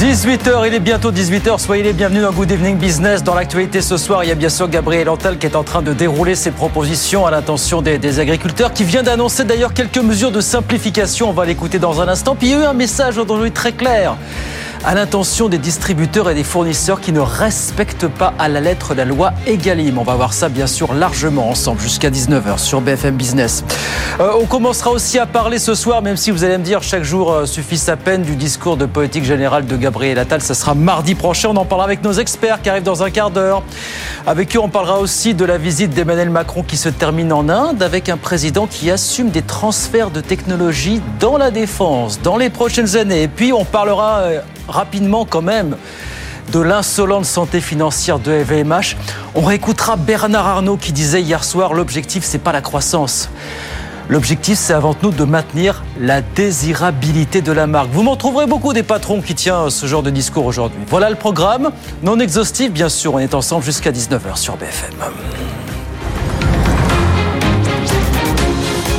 18h, il est bientôt 18h, soyez les bienvenus dans Good Evening Business. Dans l'actualité ce soir, il y a bien sûr Gabriel Antal qui est en train de dérouler ses propositions à l'intention des, agriculteurs, qui vient d'annoncer d'ailleurs quelques mesures de simplification, on va l'écouter dans un instant. Puis il y a eu un message aujourd'hui très clair à l'intention des distributeurs et des fournisseurs qui ne respectent pas à la lettre la loi Egalim. On va voir ça bien sûr largement ensemble jusqu'à 19h sur BFM Business. Euh, on commencera aussi à parler ce soir, même si vous allez me dire chaque jour euh, suffit sa peine du discours de politique générale de Gabriel Attal. Ça sera mardi prochain. On en parlera avec nos experts qui arrivent dans un quart d'heure. Avec eux, on parlera aussi de la visite d'Emmanuel Macron qui se termine en Inde avec un président qui assume des transferts de technologie dans la défense dans les prochaines années. Et puis on parlera euh, rapidement quand même de l'insolente santé financière de FVMH. On réécoutera Bernard Arnault qui disait hier soir l'objectif c'est pas la croissance. L'objectif, c'est avant tout de maintenir la désirabilité de la marque. Vous m'en trouverez beaucoup des patrons qui tiennent ce genre de discours aujourd'hui. Voilà le programme, non exhaustif, bien sûr. On est ensemble jusqu'à 19h sur BFM.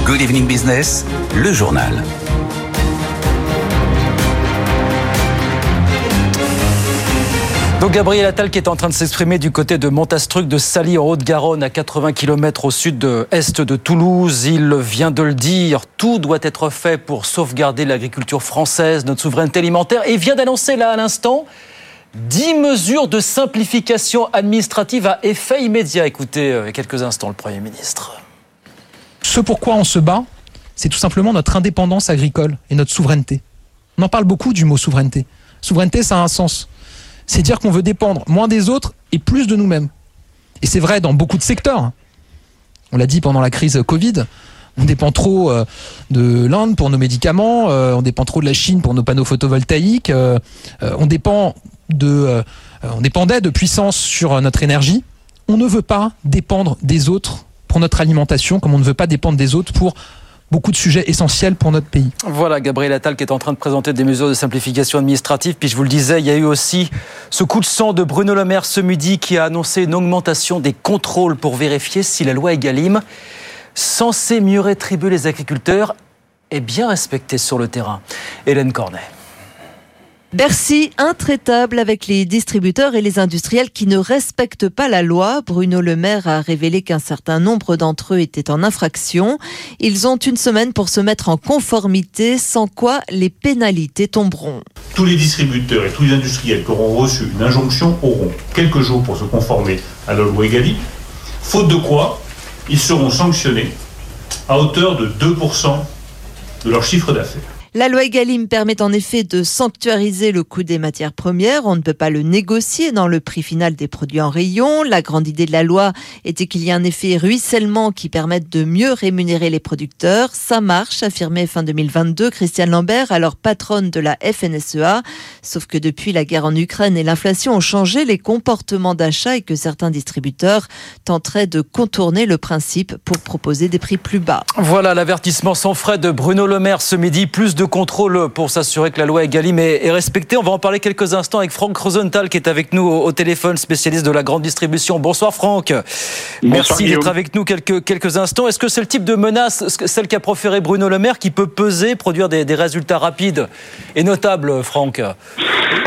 Good Evening Business, le journal. Donc Gabriel Attal qui est en train de s'exprimer du côté de Montastruc de Sally en Haute-Garonne à 80 km au sud de est de Toulouse. Il vient de le dire, tout doit être fait pour sauvegarder l'agriculture française, notre souveraineté alimentaire et vient d'annoncer là à l'instant 10 mesures de simplification administrative à effet immédiat. Écoutez euh, quelques instants le Premier ministre. Ce pourquoi on se bat, c'est tout simplement notre indépendance agricole et notre souveraineté. On en parle beaucoup du mot souveraineté. Souveraineté, ça a un sens c'est dire qu'on veut dépendre moins des autres et plus de nous-mêmes. Et c'est vrai dans beaucoup de secteurs. On l'a dit pendant la crise Covid, on dépend trop euh, de l'Inde pour nos médicaments, euh, on dépend trop de la Chine pour nos panneaux photovoltaïques, euh, on dépend de, on dépendait de puissance sur notre énergie. On ne veut pas dépendre des autres pour notre alimentation, comme on ne veut pas dépendre des autres pour beaucoup de sujets essentiels pour notre pays. Voilà, Gabriel Attal qui est en train de présenter des mesures de simplification administrative. Puis je vous le disais, il y a eu aussi ce coup de sang de Bruno Le Maire ce midi qui a annoncé une augmentation des contrôles pour vérifier si la loi Egalim, censée mieux rétribuer les agriculteurs, est bien respectée sur le terrain. Hélène Cornet. Bercy intraitable avec les distributeurs et les industriels qui ne respectent pas la loi. Bruno Le Maire a révélé qu'un certain nombre d'entre eux étaient en infraction. Ils ont une semaine pour se mettre en conformité, sans quoi les pénalités tomberont. Tous les distributeurs et tous les industriels qui auront reçu une injonction auront quelques jours pour se conformer à la loi Egali, faute de quoi ils seront sanctionnés à hauteur de 2% de leur chiffre d'affaires. La loi Egalim permet en effet de sanctuariser le coût des matières premières. On ne peut pas le négocier dans le prix final des produits en rayon. La grande idée de la loi était qu'il y ait un effet ruissellement qui permette de mieux rémunérer les producteurs. Ça marche, affirmait fin 2022 Christiane Lambert, alors patronne de la FNSEA. Sauf que depuis la guerre en Ukraine et l'inflation ont changé les comportements d'achat et que certains distributeurs tenteraient de contourner le principe pour proposer des prix plus bas. Voilà l'avertissement sans frais de Bruno Le ce midi. Plus de de contrôle pour s'assurer que la loi Egalim est, est, respectée. On va en parler quelques instants avec Franck Rosenthal qui est avec nous au, au téléphone, spécialiste de la grande distribution. Bonsoir Franck. Merci d'être avec nous quelques, quelques instants. Est-ce que c'est le type de menace, celle qu'a proféré Bruno Le Maire, qui peut peser, produire des, des résultats rapides et notables, Franck?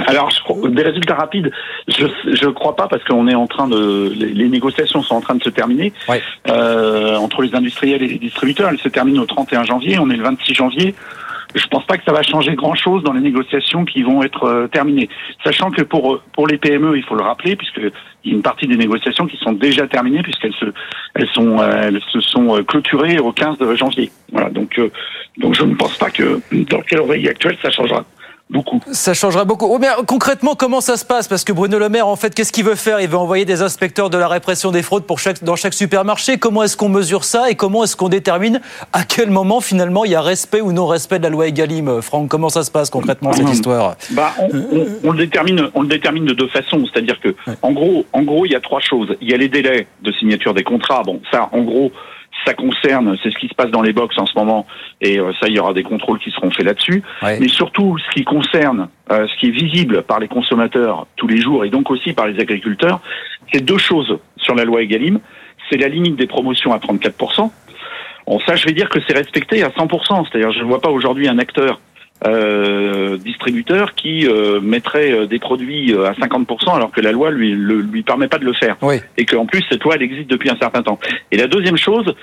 Alors, des résultats rapides, je ne crois pas parce qu'on est en train de les, les, négociations sont en train de se terminer ouais. euh, entre les industriels et les distributeurs. Elles se terminent au 31 janvier. On est le 26 janvier je pense pas que ça va changer grand-chose dans les négociations qui vont être euh, terminées. Sachant que pour pour les PME, il faut le rappeler, puisque il y a une partie des négociations qui sont déjà terminées, puisqu'elles se elles sont euh, elles se sont clôturées au 15 janvier. Voilà. Donc euh, donc je ne pense pas que dans le calendrier actuel ça changera beaucoup. Ça changera beaucoup. Oh, mais concrètement, comment ça se passe? Parce que Bruno Le Maire, en fait, qu'est-ce qu'il veut faire? Il veut envoyer des inspecteurs de la répression des fraudes pour chaque, dans chaque supermarché. Comment est-ce qu'on mesure ça et comment est-ce qu'on détermine à quel moment, finalement, il y a respect ou non-respect de la loi Egalim Franck, comment ça se passe concrètement, cette histoire? Bah, on, on, on, le détermine, on le détermine de deux façons. C'est-à-dire que, ouais. en, gros, en gros, il y a trois choses. Il y a les délais de signature des contrats. Bon, ça, en gros, ça concerne, c'est ce qui se passe dans les box en ce moment, et euh, ça, il y aura des contrôles qui seront faits là-dessus. Ouais. Mais surtout, ce qui concerne, euh, ce qui est visible par les consommateurs tous les jours, et donc aussi par les agriculteurs, c'est deux choses sur la loi Egalim. C'est la limite des promotions à 34%. Bon, ça, je vais dire que c'est respecté à 100%. C'est-à-dire, je ne vois pas aujourd'hui un acteur euh, distributeur qui euh, mettrait euh, des produits euh, à 50% alors que la loi lui le, lui permet pas de le faire Oui. et qu'en plus cette loi elle existe depuis un certain temps. Et la deuxième chose,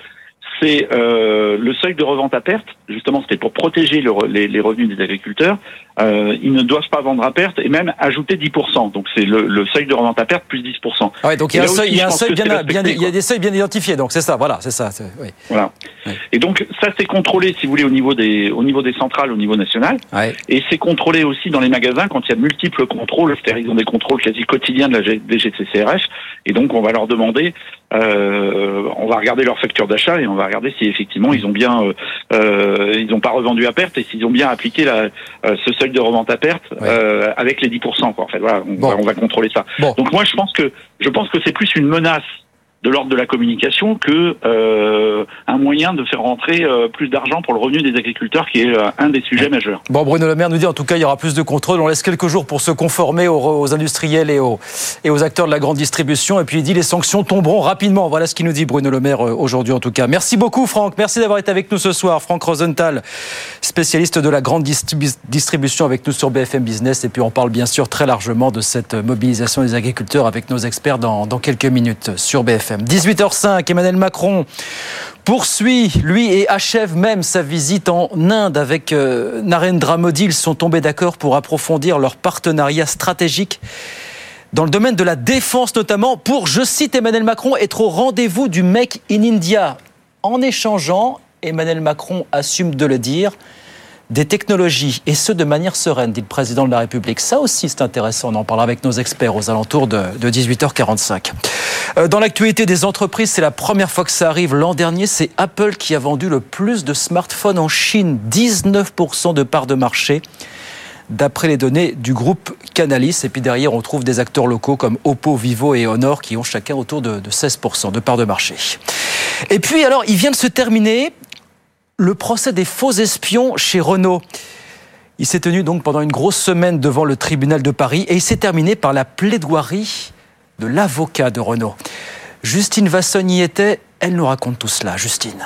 c'est euh, le seuil de revente à perte. Justement, c'était pour protéger le les, les revenus des agriculteurs. Euh, ils ne doivent pas vendre à perte et même ajouter 10%. Donc c'est le, le seuil de revente à perte plus 10%. Ah ouais, donc il y a Et un là seuil, aussi, il y a je un pense seuil que bien, c'est bien- respecté, il y a quoi. des seuils bien identifiés. Donc c'est ça, voilà, c'est ça. c'est- Oui. Voilà. Ouais. Et donc ça c'est contrôlé, si vous voulez, au niveau des au niveau des centrales, au niveau national. Ouais. Et c'est contrôlé aussi dans les magasins quand il y a de multiples contrôles. C'est-à-dire ils ont des contrôles quasi quotidiens de la DGCCRF. Et donc on va leur demander, euh, on va regarder leur facture d'achat et on va regarder si effectivement ils ont bien, euh, euh, ils n'ont pas revendu à perte et s'ils ont bien appliqué la, euh, ce seuil de revente à perte Ouais. euh, avec les 10%. Quoi. En fait, voilà, on, Bon. va, on va contrôler ça. Bon. Donc moi je pense que je pense que c'est plus une menace de l'ordre de la communication que euh, un moyen de faire rentrer euh, plus d'argent pour le revenu des agriculteurs, qui est euh, un des sujets majeurs. Bon, Bruno Le Maire nous dit en tout cas il y aura plus de contrôle. On laisse quelques jours pour se conformer aux, aux industriels et aux, et aux acteurs de la grande distribution. Et puis il dit les sanctions tomberont rapidement. Voilà ce qu'il nous dit Bruno Le Maire euh, aujourd'hui en tout cas. Merci beaucoup Franck. Merci d'avoir été avec nous ce soir. Franck Rosenthal, spécialiste de la grande distribu- distribution avec nous sur BFM Business. Et puis on parle bien sûr très largement de cette mobilisation des agriculteurs avec nos experts dans, dans quelques minutes sur BFM. 18h05, Emmanuel Macron poursuit, lui, et achève même sa visite en Inde avec euh, Narendra Modi. Ils sont tombés d'accord pour approfondir leur partenariat stratégique dans le domaine de la défense notamment, pour, je cite Emmanuel Macron, être au rendez-vous du Make in India. En échangeant, Emmanuel Macron assume de le dire, des technologies, et ce de manière sereine, dit le président de la République. Ça aussi, c'est intéressant. On en parlera avec nos experts aux alentours de, de 18h45. Euh, Dans l'actualité des entreprises, c'est la première fois que ça arrive. L'an dernier, c'est Apple qui a vendu le plus de smartphones en Chine, 19% de part de marché d'après les données du groupe Canalis. Et puis derrière, on trouve des acteurs locaux comme Oppo, Vivo et Honor qui ont chacun autour de 16% de part de marché. Et puis alors, il vient de se terminer le procès des faux espions chez Renault. Il s'est tenu donc pendant une grosse semaine devant le tribunal de Paris et il s'est terminé par la plaidoirie de l'avocat de Renault. Justine Vasson y était, elle nous raconte tout cela. Justine.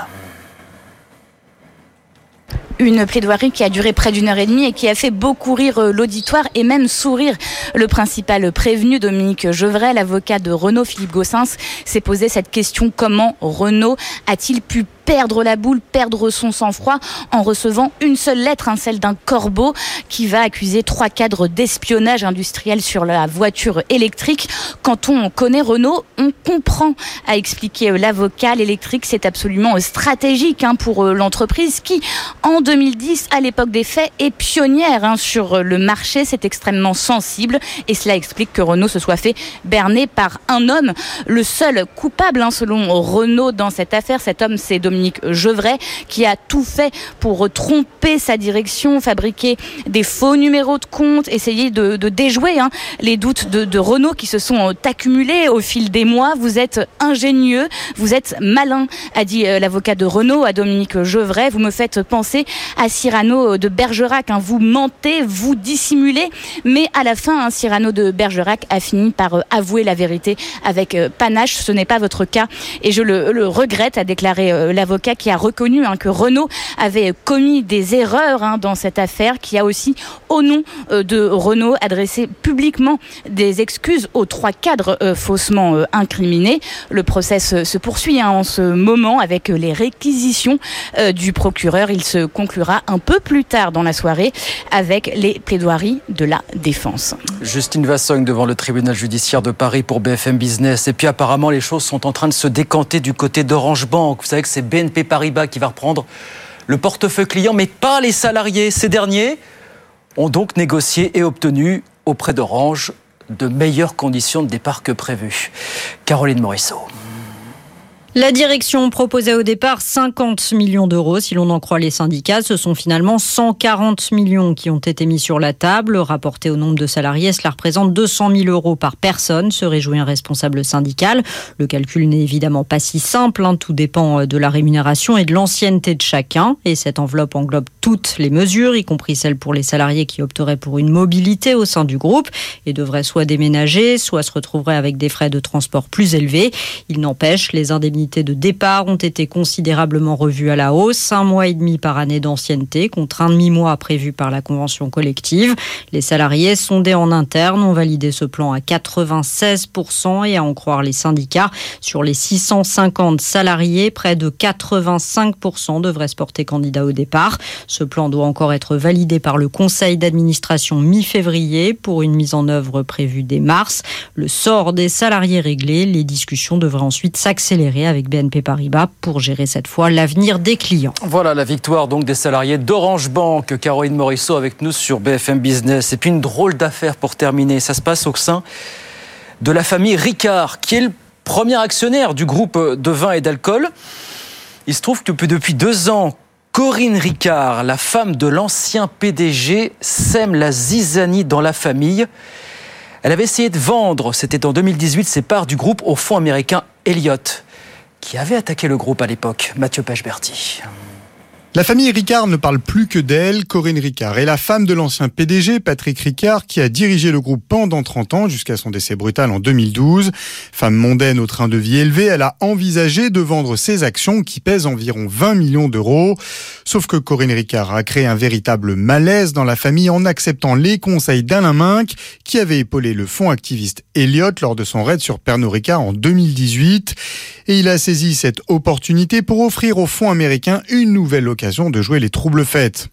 Une plaidoirie qui a duré près d'une heure et demie et qui a fait beaucoup rire euh, l'auditoire et même sourire. Le principal prévenu, Dominique Gevray, l'avocat de Renault, Philippe Gossens, s'est posé cette question comment Renault a-t-il pu perdre la boule, perdre son sang-froid en recevant une seule lettre, hein, celle d'un corbeau qui va accuser trois cadres d'espionnage industriel sur la voiture électrique. Quand on connaît Renault, on comprend, a expliqué euh, l'avocat. L'électrique, c'est absolument euh, stratégique hein, pour euh, l'entreprise qui, en 2010, à l'époque des faits, est pionnière hein, sur le marché. C'est extrêmement sensible et cela explique que Renault se soit fait berner par un homme, le seul coupable hein, selon Renault dans cette affaire. Cet homme, c'est Dominique Gevray qui a tout fait pour tromper sa direction, fabriquer des faux numéros de compte, essayer de, déjouer hein, les doutes de, de Renault qui se sont euh, accumulés au fil des mois. Vous êtes ingénieux, vous êtes malin, a dit euh, l'avocat de Renault à Dominique Gevray. Vous me faites penser à Cyrano de Bergerac. hein. Vous mentez, vous dissimulez, mais à la fin, hein, Cyrano de Bergerac a fini par euh, avouer la vérité avec euh, panache. Ce n'est pas votre cas et je le, le regrette, a déclaré euh, l'avocat qui a reconnu hein, que Renault avait commis des erreurs hein, dans cette affaire, qui a aussi, au nom euh, de Renault, adressé publiquement des excuses aux trois cadres euh, faussement euh, incriminés. Le procès se, se poursuit hein, en ce moment avec euh, les réquisitions euh, du procureur. Il se conclura un peu plus tard dans la soirée avec les plaidoiries de la défense. Justine Vassogne devant le tribunal judiciaire de Paris pour BFM Business. Et puis apparemment, les choses sont en train de se décanter du côté d'Orange Bank. Vous savez que c'est BNP Paribas qui va reprendre le portefeuille client, mais pas les salariés. Ces derniers ont donc négocié et obtenu auprès d'Orange de meilleures conditions de départ que prévues. Caroline Morisseau. La direction proposait au départ 50 millions d'euros. Si l'on en croit les syndicats, ce sont finalement 140 millions qui ont été mis sur la table. Rapporté au nombre de salariés, cela représente 200 000 euros par personne, se réjouit un responsable syndical. Le calcul n'est évidemment pas si simple. Hein. Tout dépend euh, de la rémunération et de l'ancienneté de chacun. Et cette enveloppe englobe toutes les mesures, y compris celles pour les salariés qui opteraient pour une mobilité au sein du groupe et devraient soit déménager, soit se retrouveraient avec des frais de transport plus élevés. Il n'empêche, les indemnités de départ ont été considérablement revues à la hausse, un mois et demi par année d'ancienneté contre un demi-mois prévu par la convention collective. Les salariés sondés en interne ont validé ce plan à 96% et à en croire les syndicats, sur les 650 salariés, près de 85% devraient se porter candidat au départ. Ce plan doit encore être validé par le conseil d'administration mi-février pour une mise en œuvre prévue dès mars. Le sort des salariés réglé, les discussions devraient ensuite s'accélérer BNP Paribas pour gérer cette fois l'avenir des clients. Voilà la victoire donc des salariés d'Orange Bank. Caroline Morisseau avec nous sur BFM Business. Et puis une drôle d'affaire pour terminer. Ça se passe au sein de la famille Ricard, qui est le premier actionnaire du groupe de vin et d'alcool. Il se trouve que depuis deux ans, Corinne Ricard, la femme de l'ancien PDG, sème la zizanie dans la famille. Elle avait essayé de vendre, c'était en 2018, ses parts du groupe au fonds américain Elliott qui avait attaqué le groupe à l'époque, Mathieu Pechberti. La famille Ricard ne parle plus que d'elle. Corinne Ricard est la femme de l'ancien PDG, Patrick Ricard, qui a dirigé le groupe pendant 30 ans jusqu'à son décès brutal en 2012. Femme mondaine au train de vie élevé, elle a envisagé de vendre ses actions qui pèsent environ 20 millions d'euros. Sauf que Corinne Ricard a créé un véritable malaise dans la famille en acceptant les conseils d'Alain Minck, qui avait épaulé le fonds activiste Elliott lors de son raid sur Pernod Ricard en 2018. Et il a saisi cette opportunité pour offrir au fonds américain une nouvelle occasion de jouer les troubles fêtes.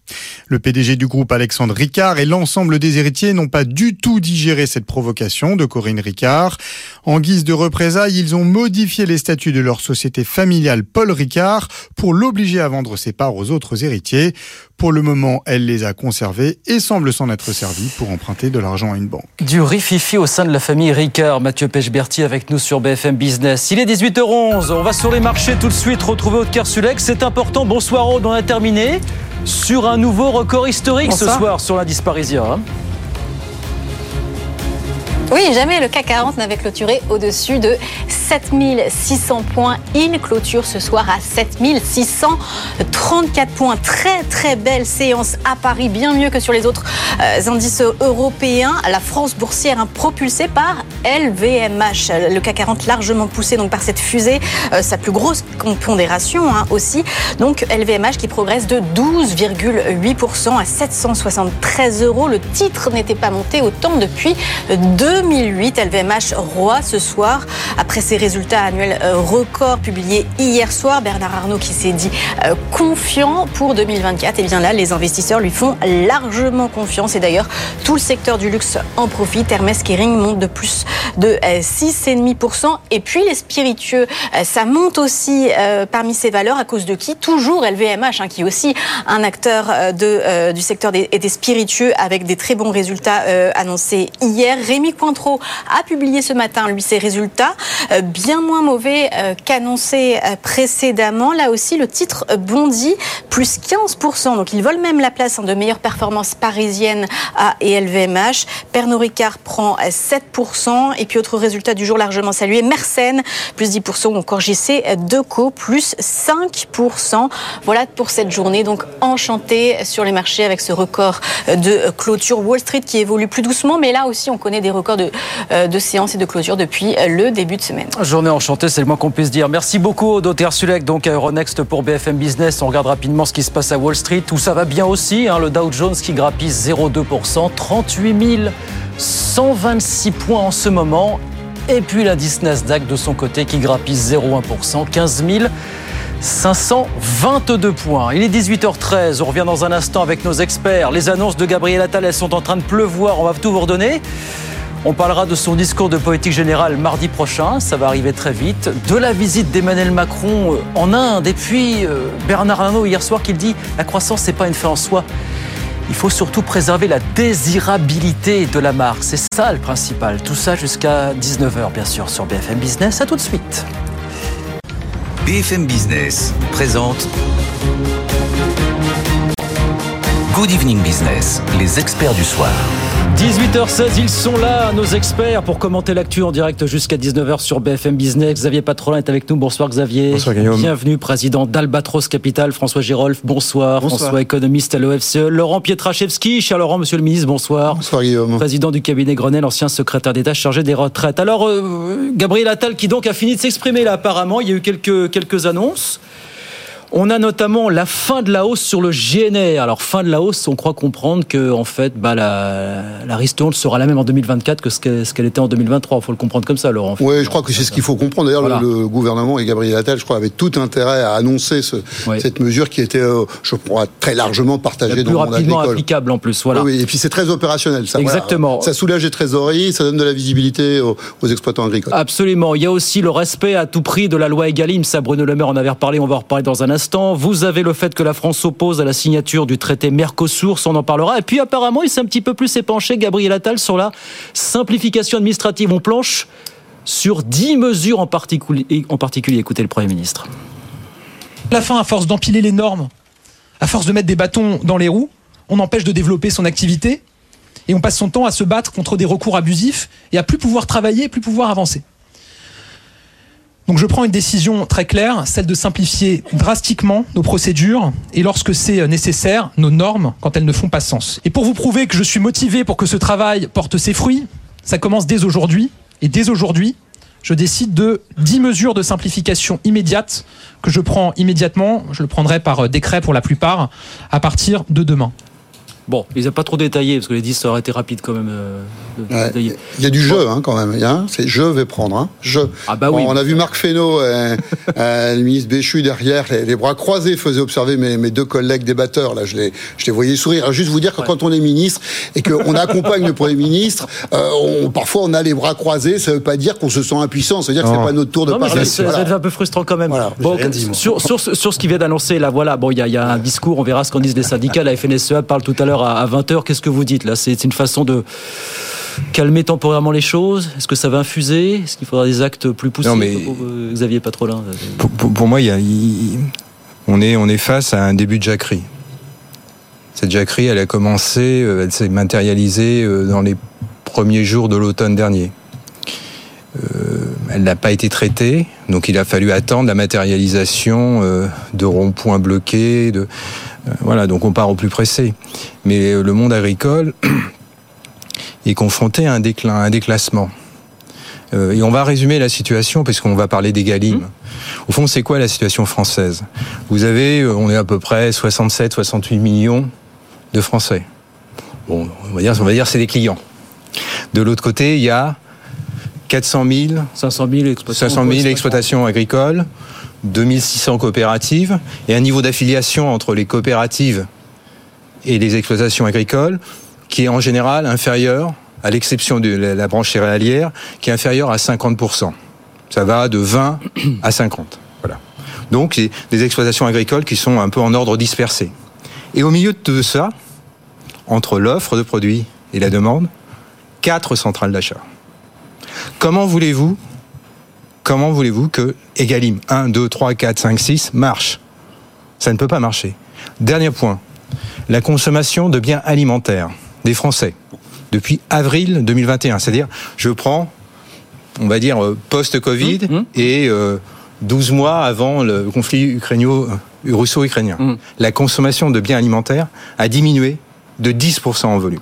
Le PDG du groupe Alexandre Ricard et l'ensemble des héritiers n'ont pas du tout digéré cette provocation de Corinne Ricard. En guise de représailles, ils ont modifié les statuts de leur société familiale Paul Ricard pour l'obliger à vendre ses parts aux autres héritiers. Pour le moment, elle les a conservés et semble s'en être servie pour emprunter de l'argent à une banque. Du rififi au sein de la famille Ricard. Mathieu Pechberti avec nous sur BFM Business. Il est 18h11. On va sur les marchés tout de suite retrouver Aude Kersulex. C'est important. Bonsoir Aude, on a terminé sur un nouveau record historique ce soir sur l'indice parisien. Hein. Oui, jamais le CAC 40 n'avait clôturé au-dessus de 7600 points. Il clôture ce soir à 7634 points. Très très belle séance à Paris, bien mieux que sur les autres euh, indices européens. La France boursière hein, propulsée par LVMH. Le CAC 40 largement poussé donc par cette fusée, euh, sa plus grosse pondération hein, aussi. Donc LVMH qui progresse de 12,8% à 773 euros. Le titre n'était pas monté autant depuis deux 2008. LVMH roi ce soir après ses résultats annuels euh, records publiés hier soir. Bernard Arnault qui s'est dit euh, confiant pour 2024. Et bien là, les investisseurs lui font largement confiance. Et d'ailleurs, tout le secteur du luxe en profite. Hermès Kering monte de plus de 6,5%. Euh, Et puis les spiritueux, ça monte aussi parmi ces valeurs à cause de qui? Toujours LVMH, hein, qui est aussi un acteur de, du secteur des, des spiritueux avec des très bons résultats annoncés hier. Rémi Cointreau a publié ce matin, lui, ses résultats, euh, bien moins mauvais euh, qu'annoncé euh, précédemment. Là aussi, le titre bondit plus 15%. Donc, ils volent même la place de meilleure performance parisienne à et LVMH. Pernod Ricard prend 7%. Et puis, autre résultat du jour largement salué, Mersenne, plus 10%, ou encore JC Deco, plus 5%. Voilà pour cette journée. Donc, enchanté sur les marchés avec ce record de clôture. Wall Street qui évolue plus doucement, mais là aussi, on connaît des records de, euh, de séance et de clôture depuis le début de semaine. Journée enchantée, c'est le moins qu'on puisse dire. Merci beaucoup, Doter Sulek, donc à Euronext pour BFM Business. On regarde rapidement ce qui se passe à Wall Street, où ça va bien aussi. Hein, le Dow Jones qui grappille 0,2%, 38 126 points en ce moment. Et puis l'indice Nasdaq de son côté qui grappille 0,1%, 15 522 points. Il est 18h13. On revient dans un instant avec nos experts. Les annonces de Gabriel Attal, sont en train de pleuvoir. On va tout vous redonner. On parlera de son discours de politique générale mardi prochain, ça va arriver très vite, de la visite d'Emmanuel Macron euh, en Inde, et puis euh, Bernard Arnault hier soir qui dit la croissance n'est pas une fin en soi. Il faut surtout préserver la désirabilité de la marque. C'est ça le principal. Tout ça jusqu'à 19h bien sûr sur BFM Business. À tout de suite. BFM Business présente Good Evening Business, les experts du soir. 18h16, ils sont là, nos experts, pour commenter l'actu en direct jusqu'à 19h sur BFM Business. Xavier Patrolin est avec nous. Bonsoir Xavier. Bonsoir Guillaume. Bienvenue, président d'Albatros Capital. François Girolf, bonsoir. Bonsoir. François, économiste à l'OFCE. Laurent Pietraszewski, cher Laurent, monsieur le ministre, bonsoir. Bonsoir Guillaume. Président du cabinet Grenelle, ancien secrétaire d'État chargé des retraites. Alors, euh, Gabriel Attal qui donc a fini de s'exprimer là apparemment. Il y a eu quelques, quelques annonces. On a notamment la fin de la hausse sur le GNR. Alors fin de la hausse, on croit comprendre que en fait, bah, la, la ristourne sera la même en 2024 que ce qu'elle était en 2023. Il faut le comprendre comme ça, Laurent. Oui, je crois que c'est ce qu'il faut comprendre. D'ailleurs, Voilà. le, le gouvernement et Gabriel Attal, je crois, avaient tout intérêt à annoncer ce- Oui. cette mesure qui était, euh, je crois, très largement partagée dans plus le monde rapidement applicable en plus. Voilà. Oui, oui, et puis c'est très opérationnel. Ça, voilà. Exactement. Ça soulage les trésoreries, ça donne de la visibilité aux, aux exploitants agricoles. Absolument. Il y a aussi le respect à tout prix de la loi Egalim. Ça, Bruno Le Maire en avait reparlé. On va en reparler dans un instant. Vous avez le fait que la France s'oppose à la signature du traité Mercosur. On en parlera. Et puis, apparemment, il s'est un petit peu plus épanché, Gabriel Attal, sur la simplification administrative. On planche sur 10 mesures en particulier. En. Écoutez le Premier ministre. La fin, à force d'empiler les normes, à force de mettre des bâtons dans les roues, on empêche de développer son activité et on passe son temps à se battre contre des recours abusifs et à plus pouvoir travailler, plus pouvoir avancer. Donc je prends une décision très claire, celle de simplifier drastiquement nos procédures et lorsque c'est nécessaire, nos normes quand elles ne font pas sens. Et pour vous prouver que je suis motivé pour que ce travail porte ses fruits, ça commence dès aujourd'hui et dès aujourd'hui, je décide de 10 mesures de simplification immédiates que je prends immédiatement, je le prendrai par décret pour la plupart, à partir de demain. Bon, ils n'ont pas trop détaillé, parce que les 10, ça aurait été rapide quand même. euh, de Ouais. détailler. Il y a du jeu hein, quand même. Il y a un, C'est je vais prendre. Hein, je. Ah bah oui. Bon, on a vu Marc Fesneau, euh, euh, le ministre Béchu derrière, les, les bras croisés, faisait observer mes, mes deux collègues débatteurs. Là, je les, je les voyais sourire. Alors, juste vous dire que quand on est ministre et qu'on accompagne le premier ministre, euh, on, parfois on a les bras croisés. Ça veut pas dire qu'on se sent impuissant. Ça veut dire que c'est Non. pas notre tour de Non, parler. ça, ça- Voilà. ça devient un peu frustrant quand même. Bon, dit, sur, sur, sur ce qui vient d'annoncer, là, voilà, bon, il y, a- il y a un discours, on verra ce qu'en disent les syndicats. La FNSEA parle tout à l'heure à, 20h. Qu'est-ce que vous dites là? C'est une façon de calmer temporairement les choses? Est-ce que ça va infuser? Est-ce qu'il faudra des actes plus poussés Non, mais- pour, Xavier Patrolin? Pour, pour- pour moi, il y a- il- on, est, on est face à un début de jacquerie. Cette jacquerie, elle a commencé, euh, elle s'est matérialisée euh, dans les premiers jours de l'automne dernier. Euh, elle n'a pas été traitée, donc il a fallu attendre la matérialisation euh, de ronds-points bloqués. De, voilà, donc on part au plus pressé. Mais euh, le monde agricole est confronté à un déclin, à un déclassement. Euh, et on va résumer la situation puisqu'on va parler des Galim. Au fond, c'est quoi la situation française? Vous avez, euh, on est à peu près 67-68 millions de Français. Bon, on va dire, on va dire c'est des clients. De l'autre côté, il y a 400 000, 500 000 exploitations, 500 000 exploitations agricoles, 2600 coopératives et un niveau d'affiliation entre les coopératives et les exploitations agricoles qui est en général inférieur, à l'exception de la branche céréalière, qui est inférieur à 50%. Ça va de 20 à 50. Voilà. Donc, des exploitations agricoles qui sont un peu en ordre dispersé. Et au milieu de tout ça, entre l'offre de produits et la demande, quatre centrales d'achat. Comment voulez-vous comment voulez-vous que Egalim 1, 2, 3, 4, 5, 6 marche? Ça ne peut pas marcher. Dernier point, la consommation de biens alimentaires des Français depuis avril 2021. C'est-à-dire, je prends, on va dire, euh, post-Covid et euh, 12 mois avant le conflit euh, russo-ukrainien. La consommation de biens alimentaires a diminué de 10% en volume.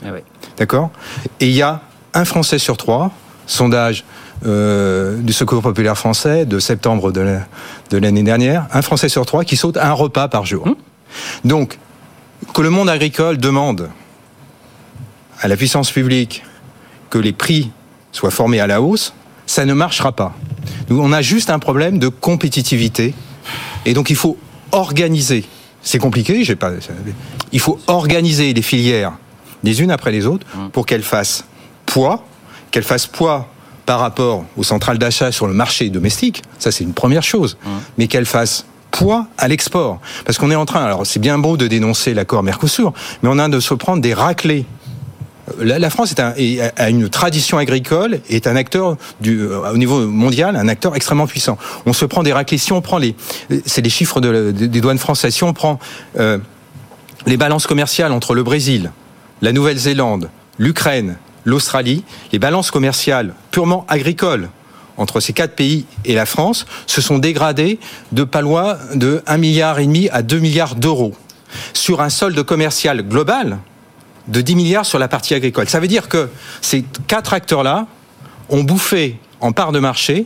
D'accord? Et il y a un Français sur trois, sondage euh, du Secours populaire français de septembre de la- de l'année dernière, un Français sur trois qui saute un repas par jour. Donc, que le monde agricole demande à la puissance publique que les prix soient formés à la hausse, ça ne marchera pas. Nous, on a juste un problème de compétitivité. Et donc, il faut organiser. C'est compliqué, j'ai pas. Il faut organiser les filières les unes après les autres pour qu'elles fassent poids, qu'elles fassent poids par rapport aux centrales d'achat sur le marché domestique. Ça, c'est une première chose. Mais qu'elles fassent poids à l'export. Parce qu'on est en train, alors c'est bien beau de dénoncer l'accord Mercosur, mais on a de se prendre des raclés la, France est un, est- a une tradition agricole et est un acteur du, euh, au niveau mondial, un acteur extrêmement puissant. On se prend des raclés. Si on prend les, c'est les chiffres de- de- des douanes françaises. Si on prend euh, les balances commerciales entre le Brésil, la Nouvelle-Zélande, l'Ukraine, l'Australie, les balances commerciales purement agricoles entre ces quatre pays et la France se sont dégradées de pas loin de 1 milliard à 2 milliards d'euros sur un solde commercial global de 10 milliards sur la partie agricole. Ça veut dire que ces quatre acteurs-là ont bouffé en part de marché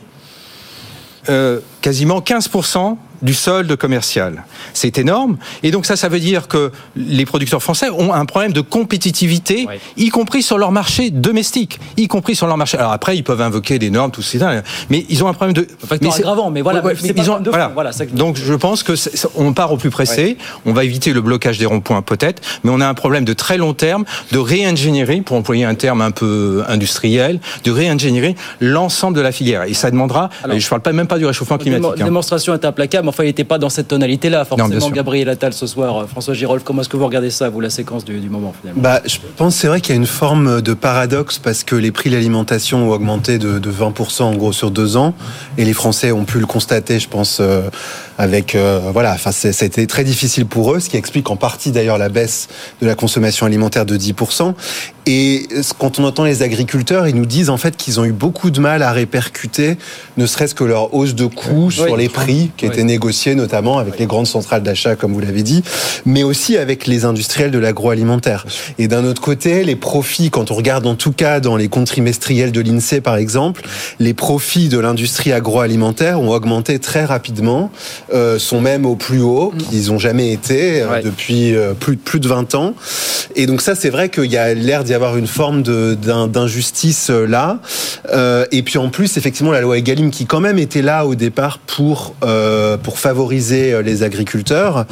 euh, quasiment 15% du solde commercial. C'est énorme. Et donc ça, ça veut dire que les producteurs français ont un problème de compétitivité, y compris sur leur marché domestique, y compris sur leur marché. Alors après, ils peuvent invoquer des normes, tout ça, mais ils ont un problème de... C'est- aggravant, mais voilà, Ouais, mais mais ils ont- de voilà. voilà, ça que- Donc je pense que on part au plus pressé, on va éviter le blocage des ronds-points peut-être, mais on a un problème de très long terme de réingénierie, pour employer un terme un peu industriel, de réingénierie l'ensemble de la filière. Et ça demandera, et je parle pas même pas du réchauffement La climatique. hein. démonstration est implacable, mais enfin, il n'était pas dans cette tonalité-là, forcément. Gabriel Attal ce soir, Euh, François Girolf, comment est-ce que vous regardez ça, vous, la séquence du, du moment, finalement? Bah, je pense c'est vrai qu'il y a une forme de paradoxe parce que les prix de l'alimentation ont augmenté de, de 20% en gros sur deux ans et les Français ont pu le constater, je pense, euh, avec euh, voilà, enfin c'est- ça a été très difficile pour eux, ce qui explique en partie d'ailleurs la baisse de la consommation alimentaire de 10%. Et quand on entend les agriculteurs, ils nous disent en fait qu'ils ont eu beaucoup de mal à répercuter, ne serait-ce que leur hausse de coûts sur les prix qui Oui. étaient négociés notamment avec les grandes centrales d'achat, comme vous l'avez dit, mais aussi avec les industriels de l'agroalimentaire. Et d'un autre côté, les profits, quand on regarde en tout cas dans les comptes trimestriels de l'INSEE par exemple, les profits de l'industrie agroalimentaire ont augmenté très rapidement, euh, sont même au plus haut qu'ils ont jamais été euh, depuis euh, plus, plus de 20 ans. Et donc ça, c'est vrai qu'il y a l'air d'y avoir une forme d'injustice euh, là. Euh, et puis en plus, effectivement, la loi Egalim qui quand même était là au départ pour euh, pour favoriser les agriculteurs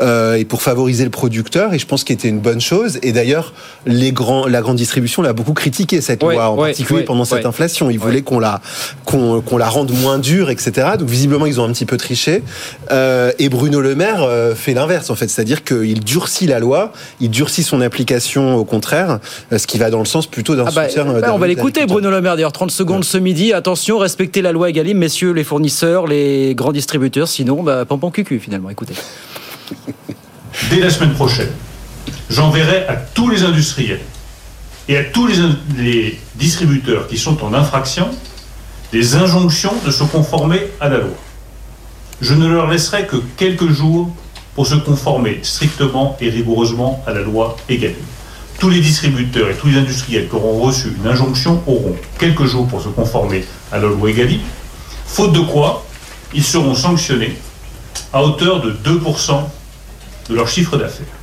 euh, et pour favoriser le producteur. Et je pense qu'il était une bonne chose. Et d'ailleurs, les grands, la grande distribution l'a beaucoup critiqué cette Ouais, loi, en ouais, particulier pendant cette inflation. Ils voulaient qu'on la qu'on qu'on la rende moins dure, etc. Donc visiblement, ils ont un petit peu triché. Euh, et Bruno Le Maire euh, fait l'inverse en fait, c'est-à-dire qu'il durcit la loi, il durcit son application au contraire, euh, ce qui va dans le sens plutôt d'un Ah bah, soutien. bah, on va l'écouter, Bruno Le Maire, d'ailleurs, 30 secondes ce midi. Attention, respectez la loi Egalim, messieurs les fournisseurs, les grands distributeurs, sinon, bah, pompon cucu, finalement. Écoutez. Dès la semaine prochaine, j'enverrai à tous les industriels et à tous les distributeurs qui sont en infraction des injonctions de se conformer à la loi. Je ne leur laisserai que quelques jours pour se conformer strictement et rigoureusement à la loi Egalim. Tous les distributeurs et tous les industriels qui auront reçu une injonction auront quelques jours pour se conformer à la loi Egalim, faute de quoi ils seront sanctionnés à hauteur de 2% de leur chiffre d'affaires.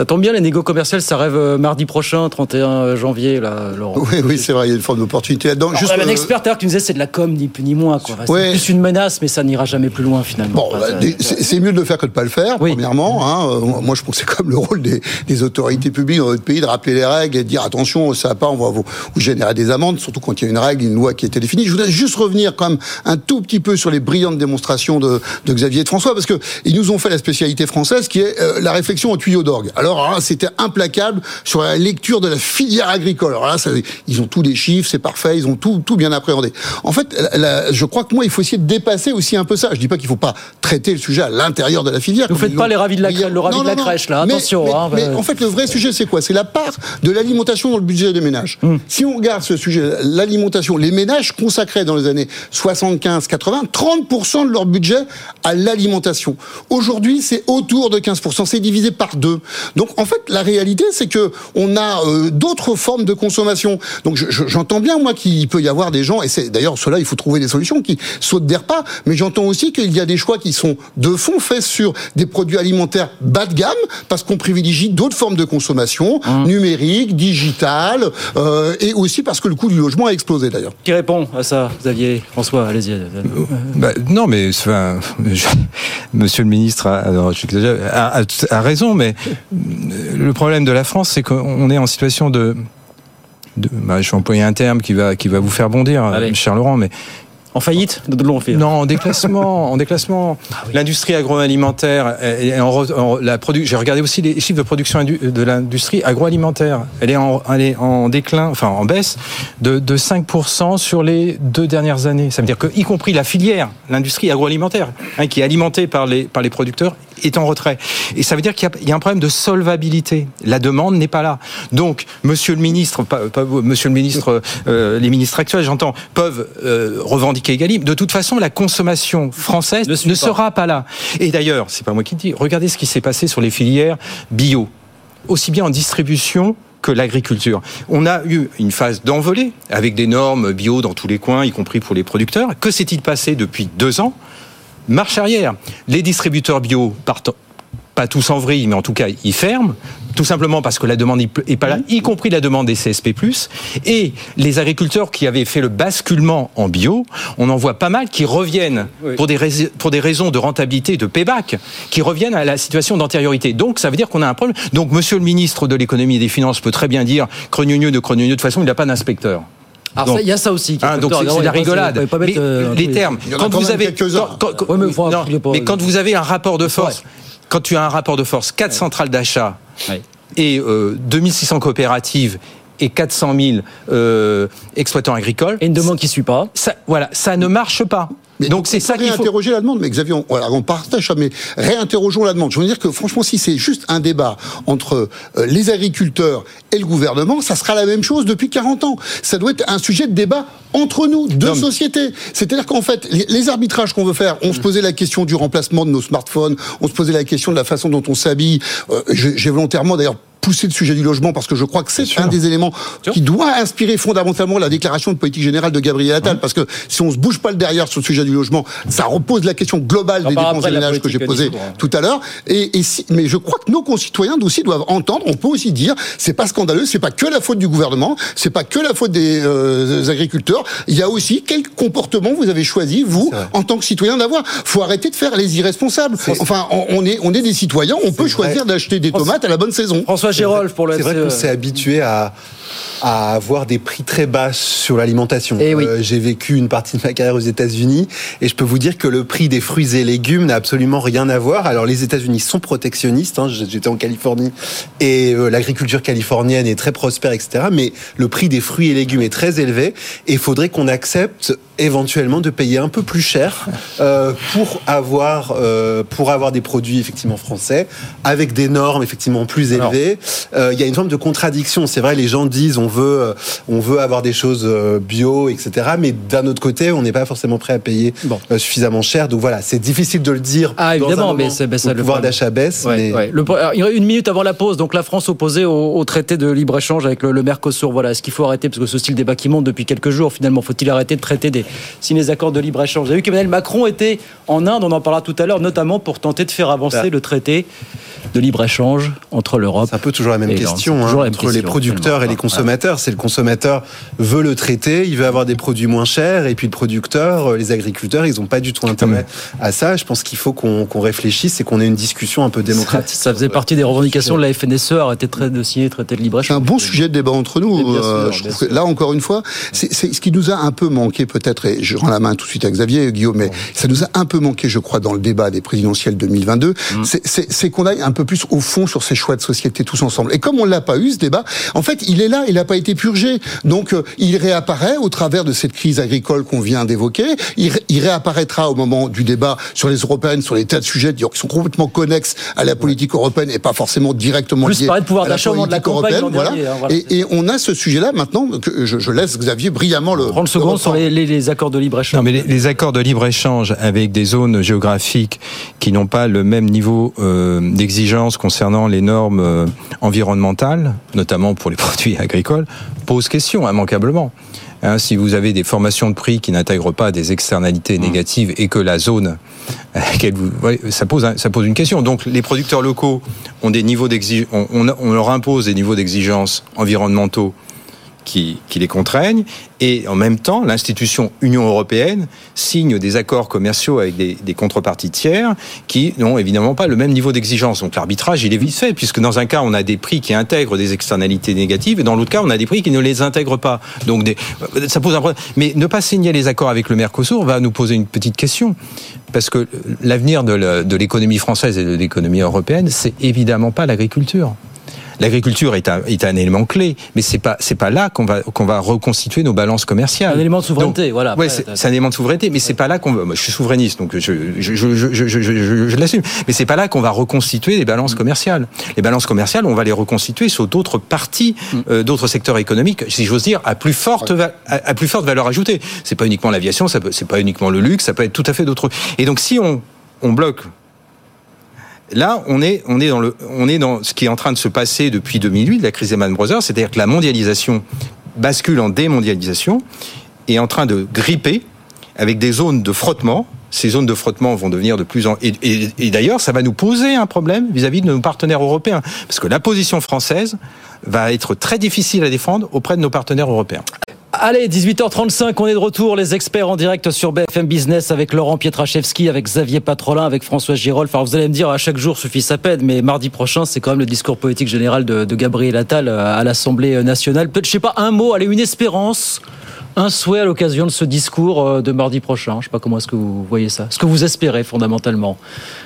Ça tombe bien, les négos commerciales, ça rêve euh, mardi prochain, 31 janvier, là, Laurent. Oui, oui, c'est vrai, il y a une forme d'opportunité. Alors, Juste, un euh, expert d'ailleurs qui nous disait c'est de la com, ni plus ni moins. Quoi. Ouais. C'est plus une menace, mais ça n'ira jamais plus loin finalement. Bon, bah, c'est mieux de le faire que de pas le faire, premièrement. Hein. Euh, Moi, je pense que c'est comme le rôle des, des autorités publiques dans notre pays de rappeler les règles et de dire attention, ça va pas, on va vous, vous générer des amendes, surtout quand il y a une règle, une loi qui était définie. Je voudrais juste revenir quand même un tout petit peu sur les brillantes démonstrations de, de Xavier et de François, parce que ils nous ont fait la spécialité française qui est euh, la réflexion au tuyau d'orgue. Alors, là, c'était implacable sur la lecture de la filière agricole. Alors là, ça, ils ont tous les chiffres, c'est parfait, ils ont tout, tout bien appréhendé. En fait, la- je crois que moi, il faut essayer de dépasser aussi un peu ça. Je dis pas qu'il faut pas traiter le sujet à l'intérieur de la filière. Vous faites pas les ravis de la, le ravi Non, de la non, crèche, là. Mais- Attention. mais, hein, mais euh, en fait, le vrai sujet, c'est quoi? C'est la part de l'alimentation dans le budget des ménages. Hmm. Si on regarde ce sujet, l'alimentation, les ménages consacraient dans les années 75-80 30% de leur budget à l'alimentation. Aujourd'hui, c'est autour de 15%. C'est divisé par deux. Donc, en fait, la réalité, c'est que on a euh, d'autres formes de consommation. Donc, je- je- j'entends bien moi qu'il peut y avoir des gens, et c'est d'ailleurs cela, il faut trouver des solutions qui sautent des repas. Mais j'entends aussi qu'il y a des choix qui sont de fond faits sur des produits alimentaires bas de gamme, parce qu'on privilégie d'autres formes de consommation, numérique, digitale, euh, et aussi parce que le coût du logement a explosé d'ailleurs. Qui répond à ça, Xavier? François Allez-y. Bah, non, mais enfin, je- Monsieur le ministre a, alors, a- a- a raison, mais euh, le problème de la France, c'est qu'on est en situation de, de bah, je vais employer un terme qui va qui va vous faire bondir, Allez. cher Laurent, mais En faillite de. Non, en déclassement. en déclassement. L'industrie agroalimentaire, est en, en- la produ- j'ai regardé aussi les chiffres de production de l'industrie agroalimentaire. Elle est en, elle est en déclin, enfin en baisse de, de 5% sur les deux dernières années. Ça veut dire que, y compris la filière, l'industrie agroalimentaire, hein, qui est alimentée par les, par les producteurs, est en retrait. Et ça veut dire qu'il y a- il y, a un problème de solvabilité. La demande n'est pas là. Donc, Monsieur le ministre, pas, pas vous, Monsieur le ministre, euh, les ministres actuels, j'entends, peuvent euh, revendiquer Egalim. De toute façon, la consommation française ne, sera pas là. Et d'ailleurs, c'est pas moi qui le dis. Regardez ce qui s'est passé sur les filières bio, aussi bien en distribution que l'agriculture. On a eu une phase d'envolée avec des normes bio dans tous les coins, y compris pour les producteurs. Que s'est-il passé depuis deux ans? Marche arrière. Les distributeurs bio partent pas tous en vrille, mais en tout cas, ils ferment, tout simplement parce que la demande n'est pas là, y compris la demande des CSP+. Et les agriculteurs qui avaient fait le basculement en bio, on en voit pas mal qui reviennent pour des, rais- pour des raisons de rentabilité, de payback, qui reviennent à la situation d'antériorité. Donc, ça veut dire qu'on a un problème. Donc, monsieur le ministre de l'économie et des finances peut très bien dire, crogneux de crogneux, de toute façon, il n'a pas d'inspecteur. Alors, il y a ça aussi. Hein, donc c'est de la rigolade. Mais les termes, quand vous avez mais quand vous avez un rapport de force, quand tu as un rapport de force, quatre centrales d'achat et euh, 2600 coopératives et 400 000 euh, exploitants agricoles. Et une demande qui suit pas. Ça, voilà, ça ne marche pas. Donc c'est ça qu'il faut. réinterroger la demande, mais Xavier, on, voilà, on partage ça, mais réinterrogeons la demande. Je veux dire que franchement, si c'est juste un débat entre euh, les agriculteurs et le gouvernement, ça sera la même chose depuis 40 ans. Ça doit être un sujet de débat entre nous, deux sociétés. C'est-à-dire qu'en fait, les, arbitrages qu'on veut faire, on se posait la question du remplacement de nos smartphones, on se posait la question de la façon dont on s'habille. Euh, J'ai volontairement d'ailleurs pousser le sujet du logement parce que je crois que c'est un des éléments qui doit inspirer fondamentalement la déclaration de politique générale de Gabriel Attal parce que si on se bouge pas le derrière sur le sujet du logement, ça repose la question globale des dépenses après de de la ménage que j'ai posée hein. tout à l'heure. Et, et si, mais je crois que nos concitoyens aussi doivent entendre. On peut aussi dire, c'est pas scandaleux, c'est pas que la faute du gouvernement, c'est pas que la faute des euh, agriculteurs. Il y a aussi quel comportement vous avez choisi vous en tant que citoyen d'avoir. Faut arrêter de faire les irresponsables. Enfin, on, est on est des citoyens. On peut choisir d'acheter des tomates à la bonne saison. François Gérolf pour le C'est vrai FCE. qu'on s'est habitué à, à avoir des prix très bas sur l'alimentation. Eh oui. Euh, J'ai vécu une partie de ma carrière aux États-Unis et je peux vous dire que le prix des fruits et légumes n'a absolument rien à voir. Alors les États-Unis sont protectionnistes. hein, J'étais en Californie et euh, l'agriculture californienne est très prospère, etc. Mais le prix des fruits et légumes est très élevé et il faudrait qu'on accepte éventuellement de payer un peu plus cher euh, pour avoir euh, pour avoir des produits effectivement français avec des normes effectivement plus élevées. Euh, Il y a une forme de contradiction. C'est vrai, les gens disent on veut on veut avoir des choses bio, etc. Mais d'un autre côté, on n'est pas forcément prêt à payer suffisamment cher. Donc voilà, c'est difficile de le dire. Ah, dans un évidemment, mais c'est ben, où ça le pouvoir d'achat baisse. Ouais, mais... ouais. Le- alors, il y aurait une minute avant la pause, donc la France opposée au, au traité de libre-échange avec le, le Mercosur. Voilà, est-ce qu'il faut arrêter? Parce que ce style débat qui monte depuis quelques jours, finalement, faut-il arrêter de traiter des, signer des accords de libre-échange Vous avez vu qu'Emmanuel Macron était en Inde, on en parlera tout à l'heure, notamment pour tenter de faire avancer le traité de libre-échange entre l'Europe. C'est un peu toujours la même question C'est hein, toujours la même entre les producteurs et les consommateurs. C'est le consommateur veut le traiter, il veut avoir des produits moins chers, et puis le producteur, euh, les agriculteurs, ils n'ont pas du tout intérêt à ça. Je pense qu'il faut qu'on réfléchisse et qu'on ait une discussion un peu démocratique. Ça faisait partie des revendications de la FNSE, arrêter de, signer le traité de C'est libre-échange. un bon sujet de débat entre nous. sûr, Euh, je bien trouve que là, encore une fois, c'est c'est ce qui nous a un peu manqué peut-être, et je rends la main tout de suite à Xavier, Guillaume, mais ça nous a un peu manqué, je crois, dans le débat des présidentielles 2022, Mm. c'est- qu'on aille un peu plus au fond sur ces choix de société tous ensemble. Et comme on l'a pas eu, ce débat, en fait, il est là, il n'a pas été purgé. Donc, euh, il réapparaît au travers de cette crise agricole qu'on vient d'évoquer. Il, ré- il réapparaîtra au moment du débat sur les européennes, sur les tas de sujets qui sont complètement connexes à la politique européenne et pas forcément directement Plus liés de pouvoir à la d'achat au moment de la politique européenne, l'an voilà. dernier, hein, voilà. Et, et on a ce sujet-là maintenant que je, je laisse Xavier brillamment le. 30 secondes sur les, les- les accords de libre-échange. Non, mais les, les accords de libre-échange avec des zones géographiques qui n'ont pas le même niveau euh, d'exigence concernant les normes euh, environnementales, notamment pour les produits agricoles, posent question immanquablement. Hein, si vous avez des formations de prix qui n'intègrent pas des externalités négatives et que la zone, à laquelle vous, ouais, ça pose un- ça pose une question. Donc les producteurs locaux ont des niveaux d'exigence, on, on- on leur impose des niveaux d'exigence environnementaux qui, les contraignent. Et en même temps, l'institution Union européenne signe des accords commerciaux avec des, contreparties tiers qui n'ont évidemment pas le même niveau d'exigence. Donc l'arbitrage, il est vite fait, puisque dans un cas, on a des prix qui intègrent des externalités négatives, et dans l'autre cas, on a des prix qui ne les intègrent pas. Donc ça pose un problème. Mais ne pas signer les accords avec le Mercosur va nous poser une petite question. Parce que l'avenir de l'économie française et de l'économie européenne, c'est évidemment pas l'agriculture. L'agriculture est un, est un élément clé, mais c'est pas c'est pas là qu'on va qu'on va reconstituer nos balances commerciales. Un élément de souveraineté, voilà. Ouais, c'est un élément de souveraineté, mais c'est pas là qu'on. Moi, je suis souverainiste, donc je je je je, je, je, je l'assume. Mais c'est pas là qu'on va reconstituer les balances commerciales. Les balances commerciales, on va les reconstituer sur d'autres parties, euh, d'autres secteurs économiques, si j'ose dire, à plus forte à, à plus forte valeur ajoutée. C'est pas uniquement l'aviation, ça c'est pas uniquement le luxe, ça peut être tout à fait d'autres. Et donc si on on bloque Là, on est, on est dans le, on est dans ce qui est en train de se passer depuis 2008, la crise Lehman Brothers, c'est-à-dire que la mondialisation bascule en démondialisation et est en train de gripper avec des zones de frottement. Ces zones de frottement vont devenir de plus en et, et, d'ailleurs, ça va nous poser un problème vis-à-vis -vis de nos partenaires européens, parce que la position française va être très difficile à défendre auprès de nos partenaires européens. Allez, 18h35, on est de retour. Les experts en direct sur BFM Business avec Laurent Pietraszewski, avec Xavier Patrolin, avec François Girol. Enfin, vous allez me dire, à chaque jour suffit sa peine, mais mardi prochain, c'est quand même le discours politique général de, Gabriel Attal à l'Assemblée nationale. Peut-être, je sais pas, un mot, allez, une espérance un souhait à l'occasion de ce discours euh, de mardi prochain. Je ne sais pas comment est-ce que vous voyez ça. Ce que vous espérez fondamentalement.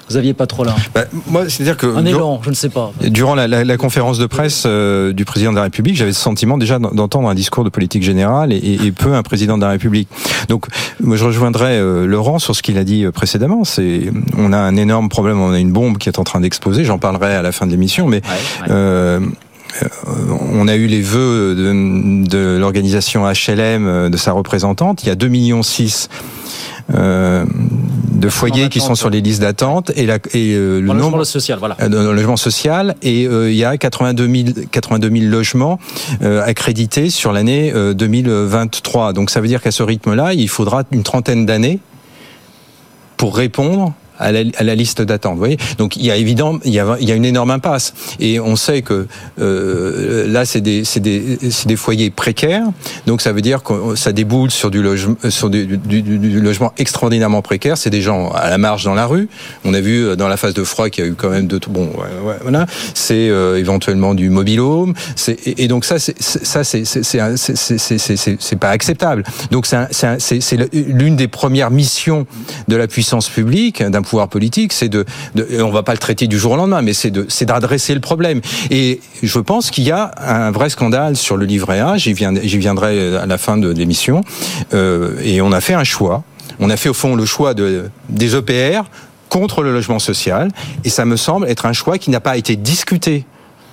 Vous aviez pas trop là. Bah, moi, c'est-à-dire que un élan, je ne sais pas. Durant la, la, la conférence de presse euh, du président de la République, j'avais ce sentiment déjà d'entendre un discours de politique générale et, et, peu un président de la République. Donc, moi, je rejoindrais euh, Laurent sur ce qu'il a dit précédemment. C'est, on a un énorme problème, on a une bombe qui est en train d'exploser. J'en parlerai à la fin de l'émission, mais. Ouais, ouais. Euh, on a eu les vœux de, de l'organisation HLM, de sa représentante. Il y a 2,6 millions euh, de foyers qui sont sur les listes d'attente et, la, et euh, le nombre logement social, voilà. Euh, le logement social et euh, il y a 82 000, 82 000 logements accrédités sur l'année 2023. Donc ça veut dire qu'à ce rythme-là, il faudra une trentaine d'années pour répondre à la, à la, liste d'attente. Vous voyez Donc il y a évident, il y a, il y a une énorme impasse. Et on sait que euh, là, c'est des, des, des foyers précaires. Donc ça veut dire que ça déboule sur du logement, sur du, du, du, logement extraordinairement précaire. C'est des gens à la marge dans la rue. On a vu dans la phase de froid qu'il y a eu quand même de bon, voilà. C'est euh, éventuellement du mobile home. Et, et donc ça, c'est ça, c'est c'est pas acceptable. Donc c'est l'une des premières missions de la puissance publique pouvoir politique, c'est de, de, on va pas le traiter du jour au lendemain, mais c'est de, c'est d'adresser le problème. Et je pense qu'il y a un vrai scandale sur le livret A. J'y viendrai, à la fin de l'émission. Euh, et on a fait un choix. On a fait au fond le choix de, des EPR contre le logement social. Et ça me semble être un choix qui n'a pas été discuté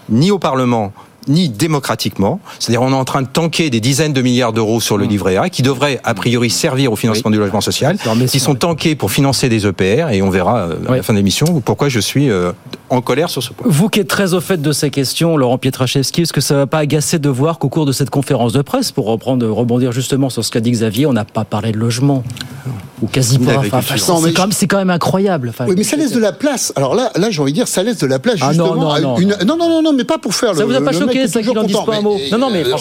ni au Parlement ni démocratiquement. C'est-à-dire on est en train de tanker des dizaines de milliards d'euros sur le livret A qui devrait a priori servir au financement oui. du logement social, qui sont tankés pour financer des EPR et on verra euh, à la fin de l'émission pourquoi je suis euh, en colère sur ce point. Vous qui êtes très au fait de ces questions, Laurent Pietraszewski, est-ce que ça ne va pas agacer de voir qu'au cours de cette conférence de presse, pour reprendre, rebondir justement sur ce qu'a dit Xavier, on n'a pas parlé de logement ou quasi pas. Enfin, c'est quand, quand, même incroyable. Enfin, oui, mais ça laisse de la place. Alors là, là, j'ai envie de dire, ça laisse de la place justement ah non, non, à non, une. Non, non, non, non, mais pas pour faire ça le. Ça vous a pas le choqué, ça pas un mot Non, non, mais euh,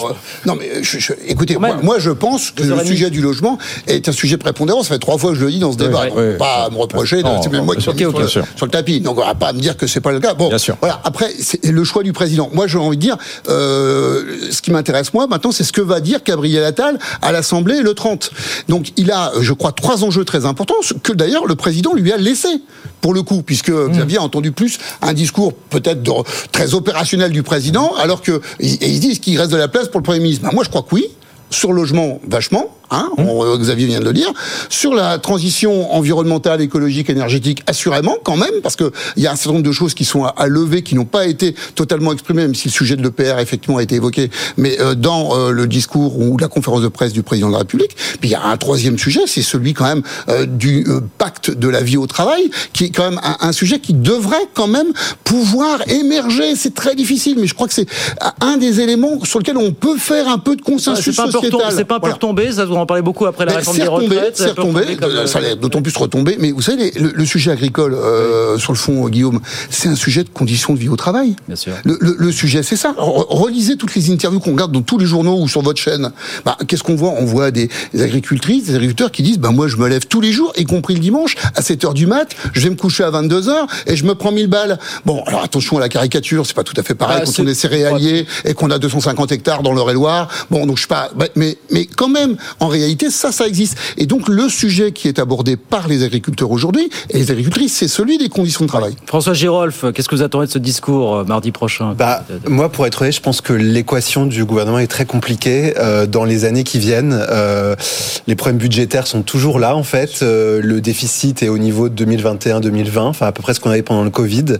Non, mais je, je, écoutez, moi, moi, je pense que le sujet du logement est un sujet prépondérant. Ça fait trois fois que je le dis dans ce débat. pas me reprocher. C'est même moi qui suis sur, le, sur le tapis. Donc, on va pas me dire que c'est pas le cas. Bon, voilà. Après, c'est le choix du président. Moi, j'ai envie de dire, euh, ce qui m'intéresse moi maintenant, c'est ce que va dire Gabriel Attal à l'Assemblée le 30. Donc, il a, je crois, trois enjeux très importants que d'ailleurs le président lui a laissé pour le coup, puisque mmh. Xavier a entendu plus un discours peut-être très opérationnel du président, alors que ils disent qu'il reste de la place pour le premier ministre. Ben moi, je crois que oui. Sur logement, vachement. Hein, on, Xavier vient de le dire. Sur la transition environnementale, écologique, énergétique, assurément, quand même, parce que il y a un certain nombre de choses qui sont à, à lever, qui n'ont pas été totalement exprimées, même si le sujet de l'EPR effectivement a été évoqué, mais euh, dans euh, le discours ou la conférence de presse du président de la République. Puis il y a un troisième sujet, c'est celui quand même euh, du pacte de la vie au travail, qui est quand même un, un sujet qui devrait quand même pouvoir émerger. C'est très difficile, mais je crois que c'est un des éléments sur lequel on peut faire un peu de consensus pas sociétal. C'est pas voilà. pour tomber, ça en parlait beaucoup après la Mais réforme des retraites. c'est retombé, euh, ça allait d'autant plus retomber. Mais vous savez, le, le sujet agricole, euh, sur le fond, Guillaume, c'est un sujet de conditions de vie au travail. Bien sûr. Le, le- le sujet, c'est ça. Re- Relisez toutes les interviews qu'on regarde dans tous les journaux ou sur votre chaîne. Bah, Qu'est-ce qu'on voit? On voit des, des agricultrices, des agriculteurs qui disent bah, Moi, je me lève tous les jours, y compris le dimanche, à 7 h du mat, je vais me coucher à 22 h et je me prends 1000 balles. Bon, alors attention à la caricature, c'est pas tout à fait pareil Bah, quand on est céréalier et qu'on a 250 hectares dans l'Eure-et-Loire. Bon, donc je sais pas. bah, mais, mais quand même, en réalité, ça, ça existe. Et donc, le sujet qui est abordé par les agriculteurs aujourd'hui et les agricultrices, c'est celui des conditions de travail. François Girolf, qu'est-ce que vous attendez de ce discours euh, mardi prochain Bah, moi, pour être honnête, je pense que l'équation du gouvernement est très compliquée euh, dans les années qui viennent. Euh, les problèmes budgétaires sont toujours là, en fait. Euh, le déficit est au niveau de 2021-2020, enfin à peu près ce qu'on avait pendant le Covid.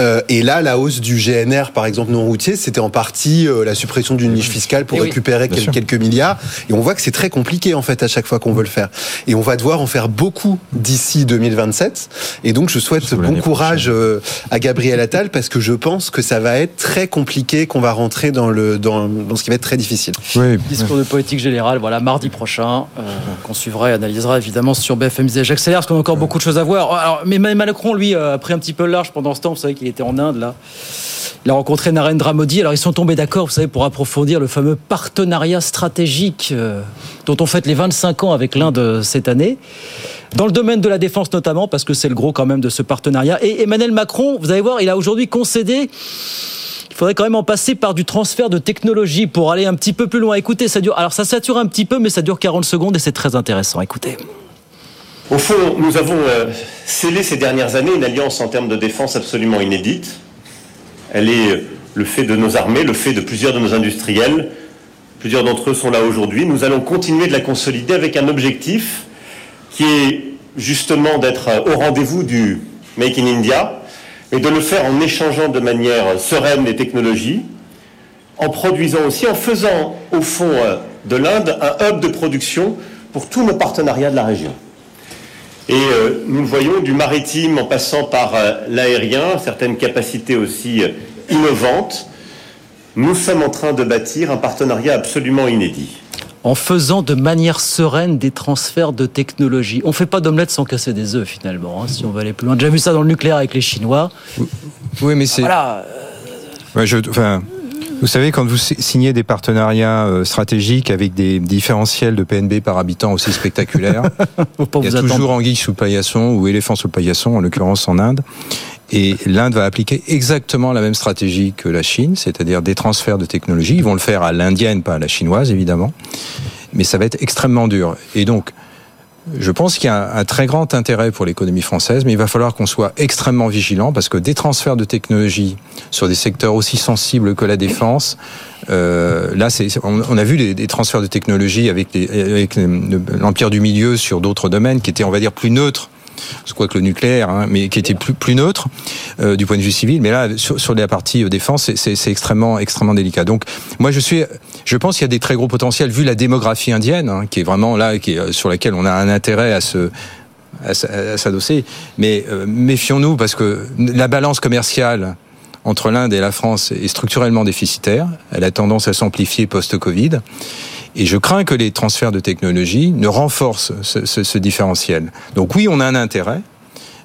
Euh, et là, la hausse du GNR, par exemple, non routier, c'était en partie euh, la suppression d'une niche fiscale pour Eh oui, récupérer quel- sûr. quelques milliards. Et on voit que c'est très compliqué, en fait, à chaque fois qu'on veut le faire. Et on va devoir en faire beaucoup d'ici 2027. Et donc, je souhaite bon courage euh, à Gabriel Attal parce que je pense que ça va être très compliqué, qu'on va rentrer dans, le, dans, dans ce qui va être très difficile. Discours de politique générale, voilà, mardi prochain, euh, qu'on suivra et analysera évidemment sur BFM. J'accélère parce qu'on a encore beaucoup de choses à voir. Alors, mais Emmanuel Macron, lui, euh, a pris un petit peu large pendant ce temps. Vous savez qu'il était en Inde, là. Il a rencontré Narendra Modi. Alors, ils sont tombés d'accord, vous savez, pour approfondir le fameux partenariat stratégique euh, dont on fête les 25 ans avec l'Inde euh, cette année. Dans le domaine de la défense notamment, parce que c'est le gros quand même de ce partenariat. Et Emmanuel Macron, vous allez voir, il a aujourd'hui concédé il faudrait quand même en passer par du transfert de technologie pour aller un petit peu plus loin. Écoutez, ça dure. Alors ça sature un petit peu, mais ça dure 40 secondes et c'est très intéressant. Écoutez. Au fond, nous avons euh, scellé ces dernières années une alliance en termes de défense absolument inédite. Elle est euh, le fait de nos armées, le fait de plusieurs de nos industriels. Plusieurs d'entre eux sont là aujourd'hui. Nous allons continuer de la consolider avec un objectif qui est justement d'être euh, au rendez-vous du Make in India, et de le faire en échangeant de manière sereine les technologies, en produisant aussi, en faisant au fond de l'Inde un hub de production pour tous nos partenariats de la région. Et euh, nous le voyons du maritime en passant par euh, l'aérien, certaines capacités aussi euh, innovantes. Nous sommes en train de bâtir un partenariat absolument inédit. En faisant de manière sereine des transferts de technologie. On fait pas d'omelette sans casser des œufs finalement, hein, si on veut aller plus loin. J'ai déjà vu ça dans le nucléaire avec les Chinois. Oui, mais c'est. Voilà. Ouais, je- enfin, vous savez, quand vous si- signez des partenariats euh, stratégiques avec des différentiels de PNB par habitant aussi spectaculaires, il y a attendre. toujours anguille sous le paillasson ou éléphant sous le paillasson, en l'occurrence en Inde. Et l'Inde va appliquer exactement la même stratégie que la Chine, c'est-à-dire des transferts de technologie. Ils vont le faire à l'indienne, pas à la chinoise, évidemment. Mais ça va être extrêmement dur. Et donc, je pense qu'il y a un, très grand intérêt pour l'économie française, mais il va falloir qu'on soit extrêmement vigilant parce que des transferts de technologie sur des secteurs aussi sensibles que la défense, euh, là, c'est, on, a vu des, transferts de technologie avec, avec le- l'empire du milieu sur d'autres domaines qui étaient, on va dire, plus neutres. Quoi que le nucléaire, hein, mais qui était plus, neutre euh, du point de vue civil. Mais là, sur, la partie euh, défense, c'est- extrêmement, extrêmement délicat. Donc, moi, je suis, je pense qu'il y a des très gros potentiels vu la démographie indienne, hein, qui est vraiment là, qui est, euh, sur laquelle on a un intérêt à se à s'adosser. Mais euh, méfions-nous parce que la balance commerciale entre l'Inde et la France est structurellement déficitaire. Elle a tendance à s'amplifier post-Covid. Et je crains que les transferts de technologie ne renforcent ce, différentiel. Donc oui, on a un intérêt.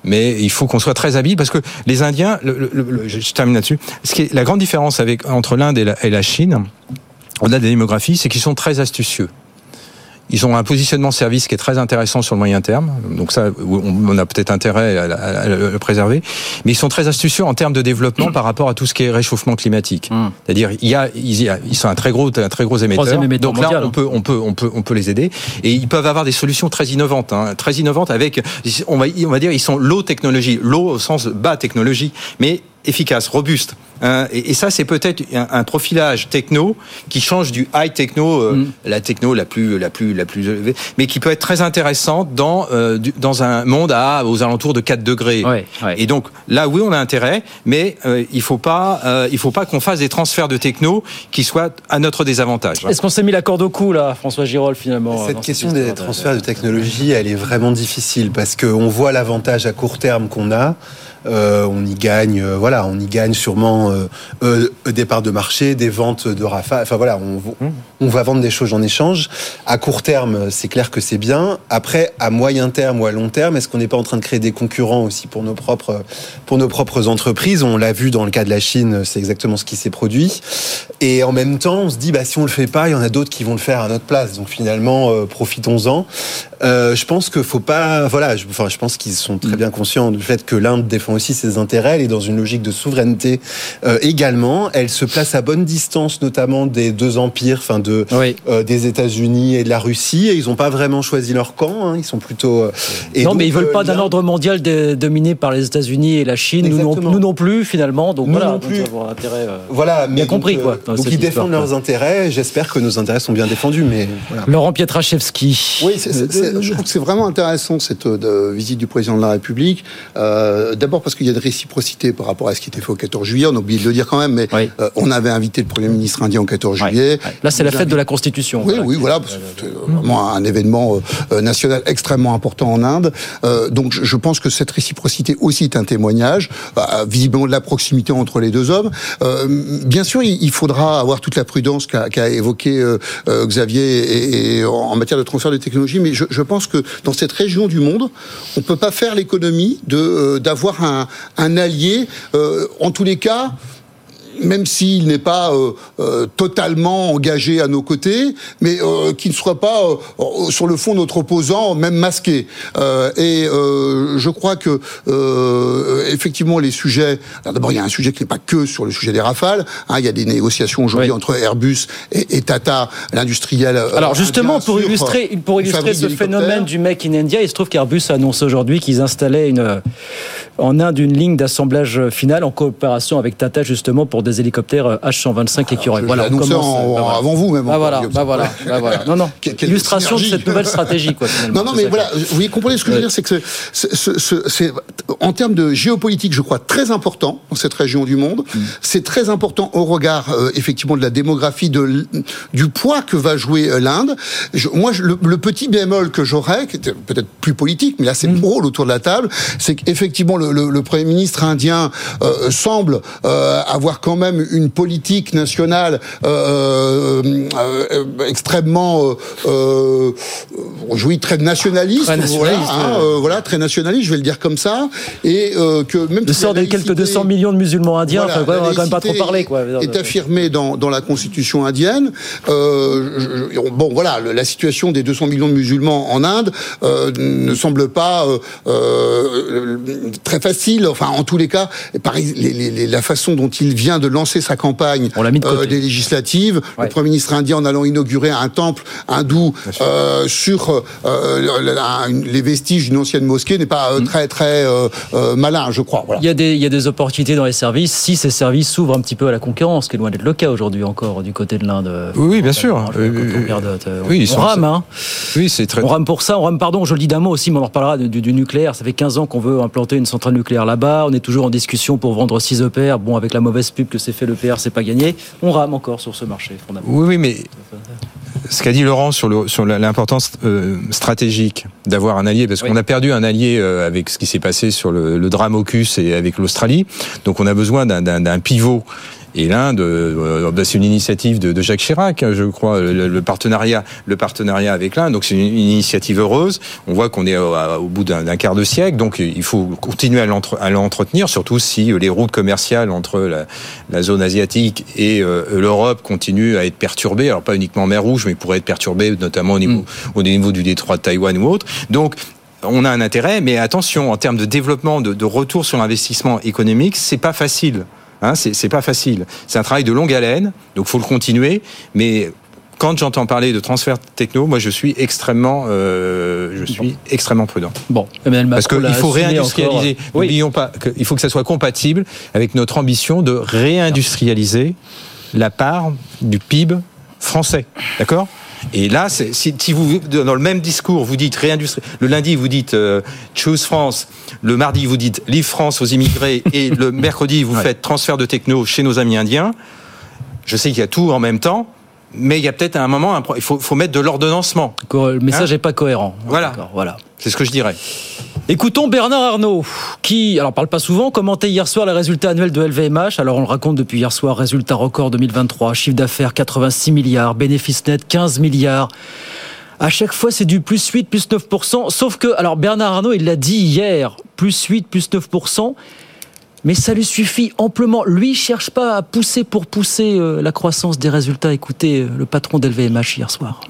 Mais il faut qu'on soit très habile parce que les Indiens, je termine là-dessus. La grande différence entre l'Inde et la, et la Chine, au-delà des démographies, c'est qu'ils sont très astucieux. Ils ont un positionnement service qui est très intéressant sur le moyen terme. Donc ça, on a peut-être intérêt à, le préserver. Mais ils sont très astucieux en termes de développement par rapport à tout ce qui est réchauffement climatique. C'est-à-dire, il y a, ils sont un très gros, un très gros émetteur. Émetteur Donc là, on hein. peut, on peut, on peut, on peut les aider. Et ils peuvent avoir des solutions très innovantes, hein, très innovantes avec, on va, on va dire, ils sont low technologie, low au sens bas technologie, mais efficace, robuste. hein. et, et ça, c'est peut-être un, un profilage techno qui change du high techno, euh, Mm. la techno la plus, la plus, la plus élevée, mais qui peut être très intéressante dans euh, du- dans un monde à aux alentours de 4 degrés. Et donc là, oui, on a intérêt, mais euh, il faut pas, euh, il faut pas qu'on fasse des transferts de techno qui soient à notre désavantage. Est-ce qu'on s'est mis la corde au cou là, François Girol finalement Cette question cette des transferts de technologie, elle est vraiment difficile parce qu'on voit l'avantage à court terme qu'on a. Euh, on y gagne, euh, voilà, on y gagne sûrement euh, des parts de marché, des ventes de Rafa. Enfin voilà, on, on va vendre des choses en échange. À court terme, c'est clair que c'est bien. Après, à moyen terme ou à long terme, est-ce qu'on n'est pas en train de créer des concurrents aussi pour nos propres pour nos propres entreprises? On l'a vu dans le cas de la Chine, c'est exactement ce qui s'est produit. Et en même temps, on se dit, bah si on le fait pas, il y en a d'autres qui vont le faire à notre place. Donc finalement, euh, profitons-en. Euh, je pense qu'il faut pas, voilà, je, enfin, je pense qu'ils sont très bien conscients du fait que l'Inde défend aussi ses intérêts. Elle est dans une logique de souveraineté euh, également. Elle se place à bonne distance, notamment des deux empires, enfin de euh, des États-Unis et de la Russie. Et ils n'ont pas vraiment choisi leur camp. Hein. Ils sont plutôt. euh, et non, donc, mais ils veulent euh, pas d'un ordre mondial dominé par les États-Unis et la Chine. Nous non, Exactement. nous non plus, finalement. Donc Nous voilà, non donc plus. intérêt. euh, Voilà, mais bien compris, donc, quoi. dans Donc ils défendent quoi. leurs intérêts. J'espère que nos intérêts sont bien défendus, mais voilà. Laurent Pietraszewski. Oui, je trouve que c'est vraiment intéressant cette visite du président de la République. Euh, D'abord parce qu'il y a une réciprocité par rapport à ce qui était fait au 14 juillet. On a oublié de le dire quand même, mais euh, on avait invité le Premier ministre indien au 14 juillet. Là, c'est la fête de la Constitution. Oui, oui, voilà. C'est vraiment un événement euh, national extrêmement important en Inde. Euh, donc, je, pense que cette réciprocité aussi est un témoignage, euh, visiblement de la proximité entre les deux hommes. Euh, bien sûr, il, faudra avoir toute la prudence qu'a évoqué euh, euh, Xavier et, et en matière de transfert de technologie, mais je, je pense que dans cette région du monde, on peut pas faire l'économie de euh, d'avoir un, un allié. euh, en tous les cas même s'il n'est pas euh, euh, totalement engagé à nos côtés, mais euh, qui ne soit pas sur le fond notre opposant, même masqué. Et je crois que effectivement les sujets. alors D'abord, il y a un sujet qui n'est pas que sur le sujet des rafales. hein, il y a des négociations aujourd'hui entre Airbus et, et Tata, l'industriel. Alors justement, pour illustrer, pour illustrer ce phénomène du Make in India, il se trouve qu'Airbus annonce aujourd'hui qu'ils installaient une, en Inde une ligne d'assemblage final en coopération avec Tata justement pour des hélicoptères euh, H-125 écureuils. je Voilà, on commence, en- euh, bah avant vous, même, Bah voilà, bah voilà, bah voilà. Non, non. Illustration de cette nouvelle stratégie, quoi. finalement. Non, non, mais voilà, vous comprenez ce que je veux dire, c'est que c'est- en termes de géopolitique, je crois, très important dans cette région du monde. Mm. C'est très important au regard, euh, effectivement, de la démographie, de, du poids que va jouer euh, l'Inde. Moi, je- le, le petit bémol que j'aurais, qui était peut-être plus politique, mais là, c'est Mm. rôle autour de la table, c'est qu'effectivement, le, le, le Premier ministre indien euh, semble euh, avoir quand même une politique nationale euh, euh, extrêmement, euh, euh, oui, très nationaliste, Très nationaliste, voilà, hein, euh, voilà, très nationaliste, je vais le dire comme ça, et euh, que même Le si sort des quelques laïcité- 200 millions de musulmans indiens, voilà, enfin, on va quand même pas trop parler. Quoi. Est affirmé dans, dans la constitution indienne. Euh, je- je- bon, voilà, la situation des 200 millions de musulmans en Inde euh, ne semble pas euh, euh, très facile. Enfin, en tous les cas, les- les- la façon dont il vient de lancer sa campagne euh, des législatives, le Premier ministre indien en allant inaugurer un temple hindou euh, sur euh, la- la- les vestiges d'une ancienne mosquée n'est pas euh, très très euh, euh, malin, je crois. Voilà. Il y, a des, il y a des opportunités dans les services si ces services s'ouvrent un petit peu à la concurrence, ce qui est loin d'être le cas aujourd'hui encore du côté de l'Inde. Oui, oui, bien sûr. On Oui, ils on rame, hein. Oui, c'est très. On rame pour ça, on rame, pardon, je le dis d'un mot aussi, mais on en reparlera du, du nucléaire. Ça fait 15 ans qu'on veut implanter une centrale nucléaire là-bas. On est toujours en discussion pour vendre 6 EPR. Bon, avec la mauvaise pub que s'est fait l'EPR, c'est pas gagné. On rame encore sur ce marché, fondamentalement. Oui, oui, mais ce qu'a dit Laurent sur le- sur l'importance euh, stratégique d'avoir un allié, parce qu'on a perdu un allié euh, avec ce qui s'est passé sur le, le drame AUKUS et avec l'Australie. Donc on a besoin d'un- d'un d'un pivot. Et l'Inde, euh, bah, c'est une initiative de, de Jacques Chirac, hein, je crois, le, le partenariat, le partenariat avec l'Inde. Donc c'est une, initiative heureuse. On voit qu'on est au, bout d'un quart de siècle, donc il faut continuer à l'entre- à l'entretenir, surtout si euh, les routes commerciales entre la, la zone asiatique et euh, l'Europe continuent à être perturbées. Alors pas uniquement en mer Rouge, mais pourraient être perturbées notamment au niveau, au niveau du détroit de Taïwan ou autre. Donc on a un intérêt, mais attention, en termes de développement, de, de retour sur l'investissement économique, c'est pas facile. Hein, c'est pas facile. C'est un travail de longue haleine, donc faut le continuer. Mais quand j'entends parler de transfert techno, moi je suis extrêmement, euh, je suis extrêmement prudent. Bon, Emmanuel parce Macron l'a qu'il faut réindustrialiser. Oui. N'oublions pas qu'il faut que ça soit compatible avec notre ambition de réindustrialiser la part du PIB français. D'accord? Et là, si, si vous, dans le même discours, vous dites réindustrie, le lundi, vous dites euh, Choose France, le mardi, vous dites Leave France aux immigrés, et le mercredi, vous faites transfert de techno chez nos amis indiens, je sais qu'il y a tout en même temps, mais il y a peut-être à un moment, il faut, faut mettre de l'ordonnancement. Le message n'est pas cohérent. Voilà. voilà. C'est ce que je dirais. Écoutons Bernard Arnault, qui, alors parle pas souvent, commentait hier soir les résultats annuels de LVMH. Alors on le raconte depuis hier soir, résultat record 2023, chiffre d'affaires 86 milliards, bénéfice net 15 milliards. À chaque fois, c'est du plus 8, plus 9%. Sauf que, alors Bernard Arnault, il l'a dit hier, plus 8, plus 9%. Mais ça lui suffit amplement. Lui, il cherche pas à pousser pour pousser euh, la croissance des résultats. Écoutez euh, le patron d'LVMH hier soir.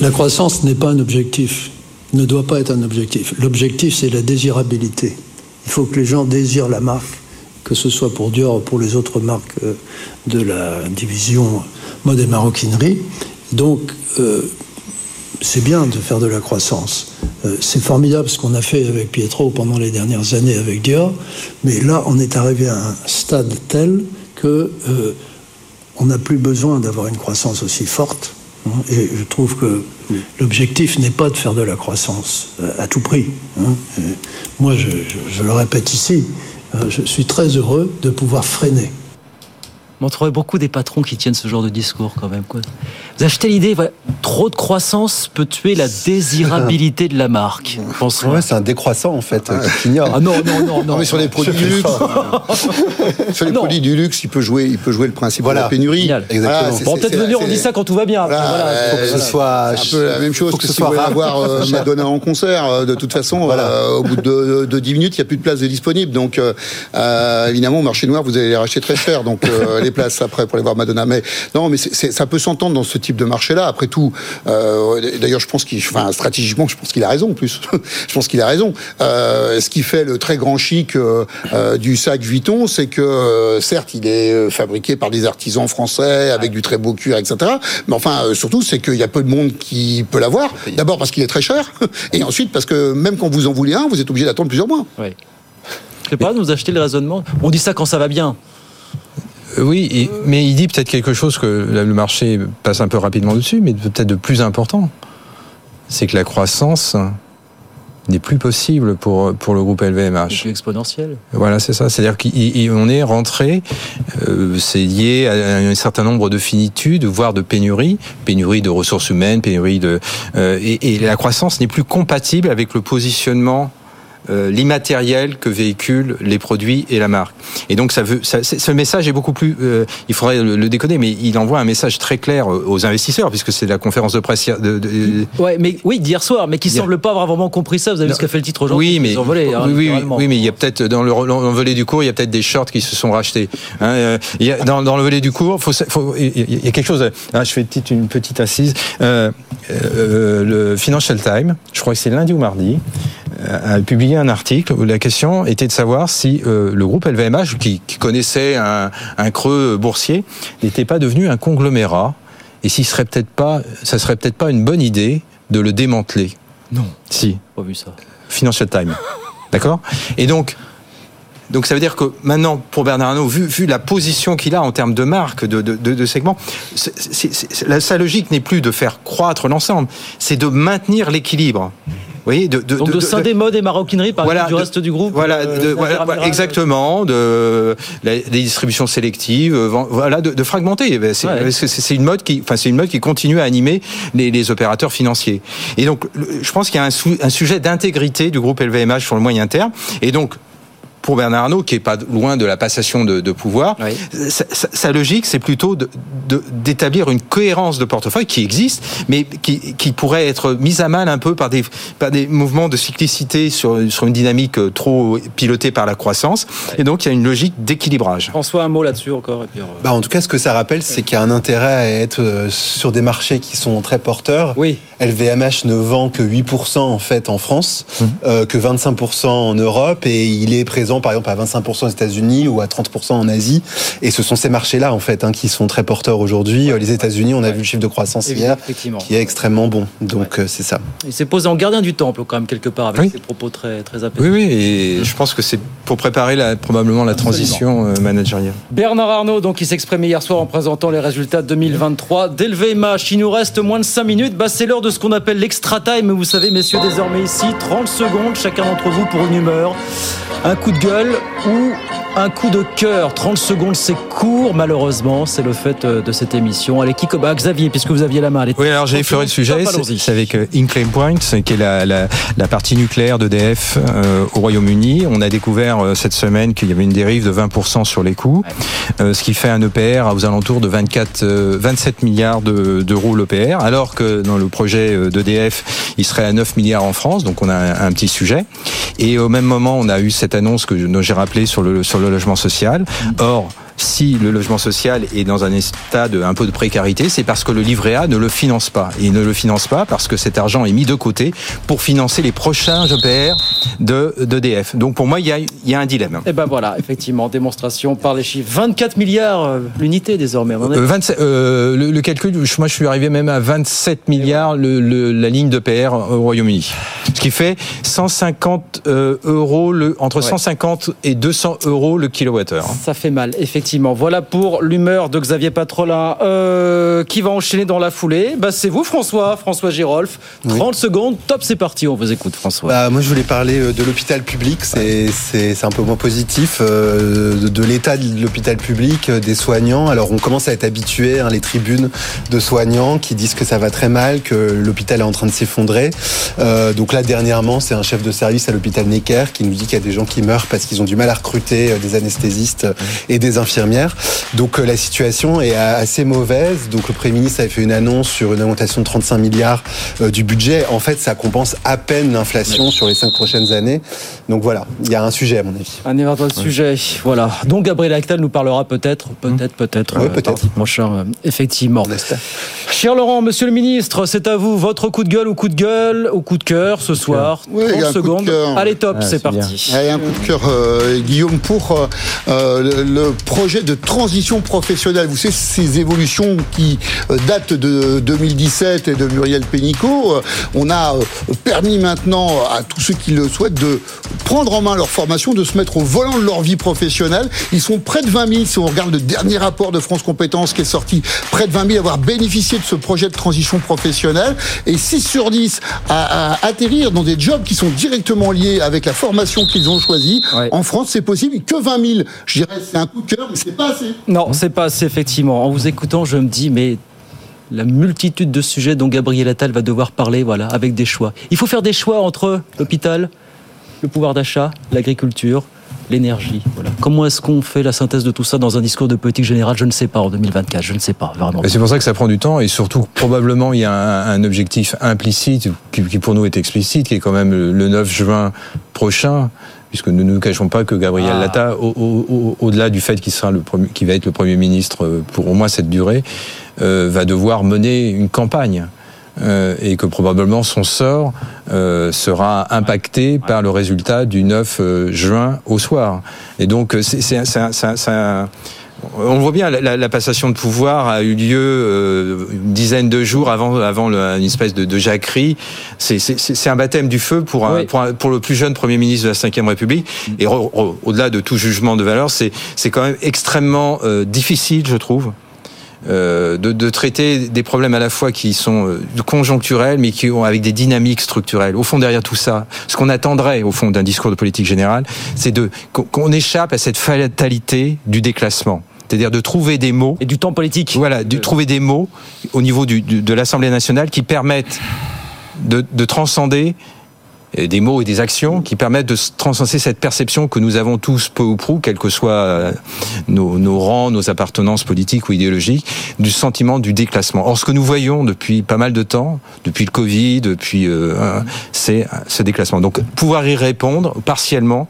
La croissance n'est pas un objectif, ne doit pas être un objectif. L'objectif, c'est la désirabilité. Il faut que les gens désirent la marque, que ce soit pour Dior ou pour les autres marques euh, de la division mode et maroquinerie. Donc, euh, c'est bien de faire de la croissance. Euh, c'est formidable ce qu'on a fait avec Pietro pendant les dernières années avec Dior, mais là, on est arrivé à un stade tel que on n'a plus besoin d'avoir une croissance aussi forte. Hein, Et je trouve que l'objectif n'est pas de faire de la croissance euh, à tout prix. hein. Moi, je, je- je le répète ici, euh, je suis très heureux de pouvoir freiner. On trouve beaucoup des patrons qui tiennent ce genre de discours quand même. Quoi. Vous achetez l'idée, voilà, trop de croissance peut tuer la désirabilité de la marque. Pense Ouais, c'est un décroissant en fait euh, qui ignore. Ah non, non, non, non. mais sur les produits du luxe, sur les produits du luxe, il peut jouer, il peut jouer le principe Voilà. de la pénurie. Génial. Exactement. c'est- Bon, peut-être venir, on dit ça quand tout va bien. après, Voilà, voilà. euh, faut que ce soit- c'est un peu la même chose faut que, si vous voulez avoir euh, Madonna en concert. De toute façon, euh, au bout de, de 10 minutes, il n'y a plus de place de disponible. Donc, évidemment, au marché noir, vous allez les racheter très cher. Donc, euh, les places après pour aller voir Madonna. Mais non, mais c'est- ça peut s'entendre dans ce type de marché-là. Après tout, euh, d'ailleurs, je pense qu'il, enfin, stratégiquement, je pense qu'il a raison. En plus, je pense qu'il a raison. Euh, ce qui fait le très grand chic euh, du sac Vuitton, c'est que certes, il est fabriqué par des artisans français avec du très beau cuir, etc. Mais enfin, surtout, c'est qu'il y a peu de monde qui peut l'avoir. D'abord parce qu'il est très cher, et ensuite parce que même quand vous en voulez un, vous êtes obligé d'attendre plusieurs mois. Oui. C'est pas de nous acheter le raisonnement. On dit ça quand ça va bien. Euh, Oui, et- mais il dit peut-être quelque chose que le marché passe un peu rapidement dessus, mais peut-être de plus important. C'est que la croissance n'est plus possible pour, pour le groupe C'est LVMH. plus exponentiel. Voilà, c'est ça. C'est-à-dire qu'on est rentré, euh, c'est lié à un certain nombre de finitudes, voire de pénuries, pénurie de ressources humaines, pénurie de... euh, et, et la croissance n'est plus compatible avec le positionnement euh, l'immatériel que véhiculent les produits et la marque. Et donc ça veut, ça, ce message est beaucoup plus, euh, il faudrait le, le déconner, mais il envoie un message très clair aux investisseurs puisque c'est la conférence de presse de, de- Ouais, mais oui, d'hier soir, mais qui Hier. semble pas avoir vraiment compris ça. Vous avez vu ce qu'a fait le titre aujourd'hui Oui, mais volé, hein, oui, oui, oui, oui, mais il y a peut-être dans le l'envolée du cours, il y a peut-être des shorts qui se sont rachetés. Hein, euh, il y a, dans, dans le volet du cours, faut, faut, il y a quelque chose. hein, je fais une petite, une petite assise. Euh, euh, le Financial Times, je crois que c'est lundi ou mardi, euh, a publié un article où la question était de savoir si euh, le groupe LVMH, qui, qui connaissait un, un creux boursier, n'était pas devenu un conglomérat et s'il serait peut-être pas, ça serait peut-être pas une bonne idée de le démanteler. Non. Si. Pas vu ça. Financial Times. D'accord? Et donc, donc ça veut dire que maintenant, pour Bernard Arnault, vu, vu la position qu'il a en termes de marque, de, de, de, de segment, c'est- c'est- c'est- la- sa logique n'est plus de faire croître l'ensemble, c'est de maintenir l'équilibre. Voyez, de, de, Donc de, scinder mode et maroquinerie par Voilà, du reste du groupe. voilà, euh, voilà, voilà, exactement, de la- des distributions sélectives, euh, voilà, de, fragmenter. Ben, C'est Ouais. une mode qui, enfin, c'est une mode qui continue à animer les, les opérateurs financiers. Et donc, je pense qu'il y a un sujet d'intégrité du groupe LVMH sur le moyen terme. Et donc, pour Bernard Arnault, qui est pas loin de la passation de, de pouvoir, sa, sa- sa logique, c'est plutôt de- de- d'établir une cohérence de portefeuille qui existe, mais qui, qui pourrait être mise à mal un peu par des, par des mouvements de cyclicité sur, sur une dynamique euh, trop pilotée par la croissance. Et donc, il y a une logique d'équilibrage. François, un mot là-dessus encore. Et puis, euh, Bah, en tout cas, ce que ça rappelle, c'est qu'il y a un intérêt à être euh, sur des marchés qui sont très porteurs. Oui. LVMH ne vend que 8% en fait en France, Mmh. euh, que 25% en Europe, et il est présent par exemple à 25% aux États-Unis ou à 30% en Asie. Et ce sont ces marchés-là en fait hein, qui sont très porteurs aujourd'hui. Euh, Les États-Unis, on a vu le chiffre de croissance hier, qui est extrêmement bon. Donc euh, c'est ça. Il s'est posé en gardien du temple quand même quelque part avec Oui. ses propos très très apaisés. Oui, oui, et je pense que c'est pour préparer la, probablement la transition euh, managériale. Bernard Arnault, donc, qui s'exprimait hier soir en présentant les résultats 2023 d'LVMH. Il nous reste moins de 5 minutes. Bah, c'est l'heure de ce qu'on appelle l'extra time. Vous savez, messieurs, désormais ici, 30 secondes, chacun d'entre vous pour une humeur, un coup de gueule ou Un coup de cœur, 30 secondes, c'est court, malheureusement. C'est le fait euh, de cette émission. Allez, qui bah, Xavier, puisque vous aviez la main. Allez, oui, alors j'ai effleuré le sujet. C'est avec euh, Inclay Point, qui est la, la, la partie nucléaire d'EDF euh, au Royaume-Uni. On a découvert euh, cette semaine qu'il y avait une dérive de 20% sur les coûts, euh, ce qui fait un EPR aux alentours de 24, 27 milliards d'euros l'EPR, alors que dans le projet d'EDF, il serait à 9 milliards en France. Donc on a un, un petit sujet. Et au même moment, on a eu cette annonce que j'ai rappelée sur le, sur le logement social. Or, si le logement social est dans un état de un peu de précarité, c'est parce que le livret A ne le finance pas. Et il ne le finance pas parce que cet argent est mis de côté pour financer les prochains EPR de d'EDF. Donc pour moi, il y a, il y a un dilemme. Et ben voilà, effectivement, démonstration par les chiffres. 24 milliards euh, l'unité désormais. Euh, 27, euh, le, le, calcul, moi je suis arrivé même à 27 milliards le, le, la ligne d'EPR au Royaume-Uni. Ce qui fait 150 euh, euros, le, entre ouais. 150 et 200 euros le kilowattheure. Ça fait mal, effectivement. Voilà pour l'humeur de Xavier Patrolin. Euh, qui va enchaîner dans la foulée bah, C'est vous, François, François Girolf. 30 oui. secondes, top, c'est parti. On vous écoute, François. Bah, moi, je voulais parler euh, de l'hôpital public. C'est ouais. un peu moins positif. Euh, de, de l'état de l'hôpital public, des soignants. Alors, on commence à être habitué, hein, les tribunes de soignants qui disent que ça va très mal, que l'hôpital est en train de s'effondrer. Euh, donc là, dernièrement, c'est un chef de service à l'hôpital Necker qui nous dit qu'il y a des gens qui meurent parce qu'ils ont du mal à recruter des anesthésistes et des infirmières infirmières. Donc euh, la situation est assez mauvaise. Donc le Premier ministre avait fait une annonce sur une augmentation de 35 milliards euh, du budget. En fait, ça compense à peine l'inflation sur les cinq prochaines années. Donc voilà, il y a un sujet à mon avis. Un éventuel ouais. sujet, voilà. Donc Gabriel Actal nous parlera peut-être, peut-être, peut-être, oui, peut-être, mon cher, euh, effectivement. Cher Laurent, Monsieur le Ministre, c'est à vous. Votre coup de gueule ou coup de gueule ou coup de cœur ce soir? Oui, 30 secondes. Allez, top, ah, c'est parti. Il y a un coup de cœur, euh, Guillaume, pour euh, le, le, projet de transition professionnelle. Vous savez, ces évolutions qui euh, datent de 2017 et de Muriel Pénicaud, euh, on a euh, permis maintenant à tous ceux qui le souhaitent de prendre en main leur formation, de se mettre au volant de leur vie professionnelle. Ils sont près de 20 000, si on regarde le dernier rapport de France Compétences qui est sorti, près de 20 000 à avoir bénéficié de ce projet de transition professionnelle et 6 sur 10 à, à atterrir dans des jobs qui sont directement liés avec la formation qu'ils ont choisie. Ouais. En France, c'est possible que 20 000. Je dirais c'est un coup de cœur, mais c'est pas assez. Non, c'est pas assez, effectivement. En vous écoutant, je me dis, mais la multitude de sujets dont Gabriel Attal va devoir parler, voilà, avec des choix. Il faut faire des choix entre l'hôpital, le pouvoir d'achat, l'agriculture, l'énergie. Voilà. Comment est-ce qu'on fait la synthèse de tout ça dans un discours de politique générale? Je ne sais pas en 2024, je ne sais pas vraiment. C'est pour ça que ça prend du temps et surtout probablement il y a un, un objectif implicite qui, qui, pour nous est explicite, qui est quand même le 9 juin prochain puisque nous ne nous cachons pas que Gabriel ah. Latta, au-delà au, au, du fait qu'il sera le premier, qui va être le premier ministre pour au moins cette durée, euh, va devoir mener une campagne. Euh, et que probablement son sort euh, sera impacté par le résultat du 9 euh, juin au soir. Et donc c'est un on voit bien, la, la, passation de pouvoir a eu lieu euh, une dizaine de jours avant, avant le, une espèce de, de jacquerie. C'est un baptême du feu pour, un, oui. pour, un, pour, le plus jeune Premier ministre de la Ve République. Et au-delà de tout jugement de valeur, c'est quand même extrêmement euh, difficile, je trouve, euh, de, de, traiter des problèmes à la fois qui sont euh, conjoncturels, mais qui ont avec des dynamiques structurelles. Au fond, derrière tout ça, ce qu'on attendrait au fond d'un discours de politique générale, c'est de qu'on échappe à cette fatalité du déclassement c'est-à-dire de trouver des mots et du temps politique. Voilà, de trouver des mots au niveau du, du, de l'Assemblée nationale qui permettent de, de, transcender des mots et des actions qui permettent de transcender cette perception que nous avons tous peu ou prou, quels que soient nos, nos, rangs, nos appartenances politiques ou idéologiques, du sentiment du déclassement. Or, ce que nous voyons depuis pas mal de temps, depuis le Covid, depuis, euh, c'est ce déclassement. Donc, pouvoir y répondre partiellement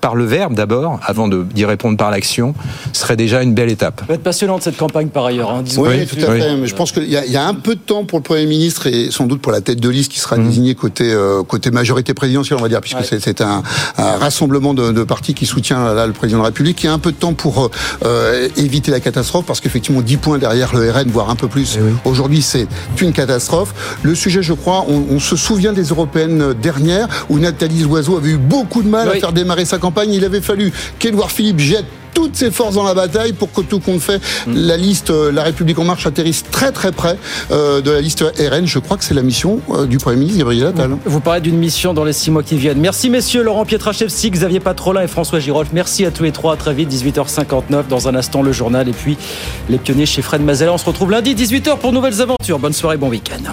par le verbe d'abord, avant d'y répondre par l'action, serait déjà une belle étape. Ça va être passionnante cette campagne par ailleurs. Hein, oui, oui, tout à oui. fait. Mais je pense qu'il y, y, a un peu de temps pour le Premier ministre et sans doute pour la tête de liste qui sera mmh. désignée côté, euh, côté majorité présidentielle, on va dire, puisque ouais. c'est un, un, rassemblement de, de, partis qui soutient là, le président de la République. Il y a un peu de temps pour euh, éviter la catastrophe parce qu'effectivement, 10 points derrière le RN, voire un peu plus. Oui. Aujourd'hui, c'est une catastrophe. Le sujet, je crois, on, on, se souvient des européennes dernières où Nathalie Loiseau avait eu beaucoup de mal à faire démarrer sa campagne. Il avait fallu qu'Édouard Philippe jette toutes ses forces dans la bataille pour que tout compte fait, la liste euh, La République en marche atterrisse très très près euh, de la liste RN. Je crois que c'est la mission euh, du Premier ministre Gabriel Attal. Vous parlez d'une mission dans les six mois qui viennent. Merci messieurs, Laurent Pietraszewski, Xavier Patrolin et François Girolf. Merci à tous les trois. À très vite, 18h59. Dans un instant, le journal et puis les pionniers chez Fred Mazella. On se retrouve lundi, 18h pour nouvelles aventures. Bonne soirée, bon week-end.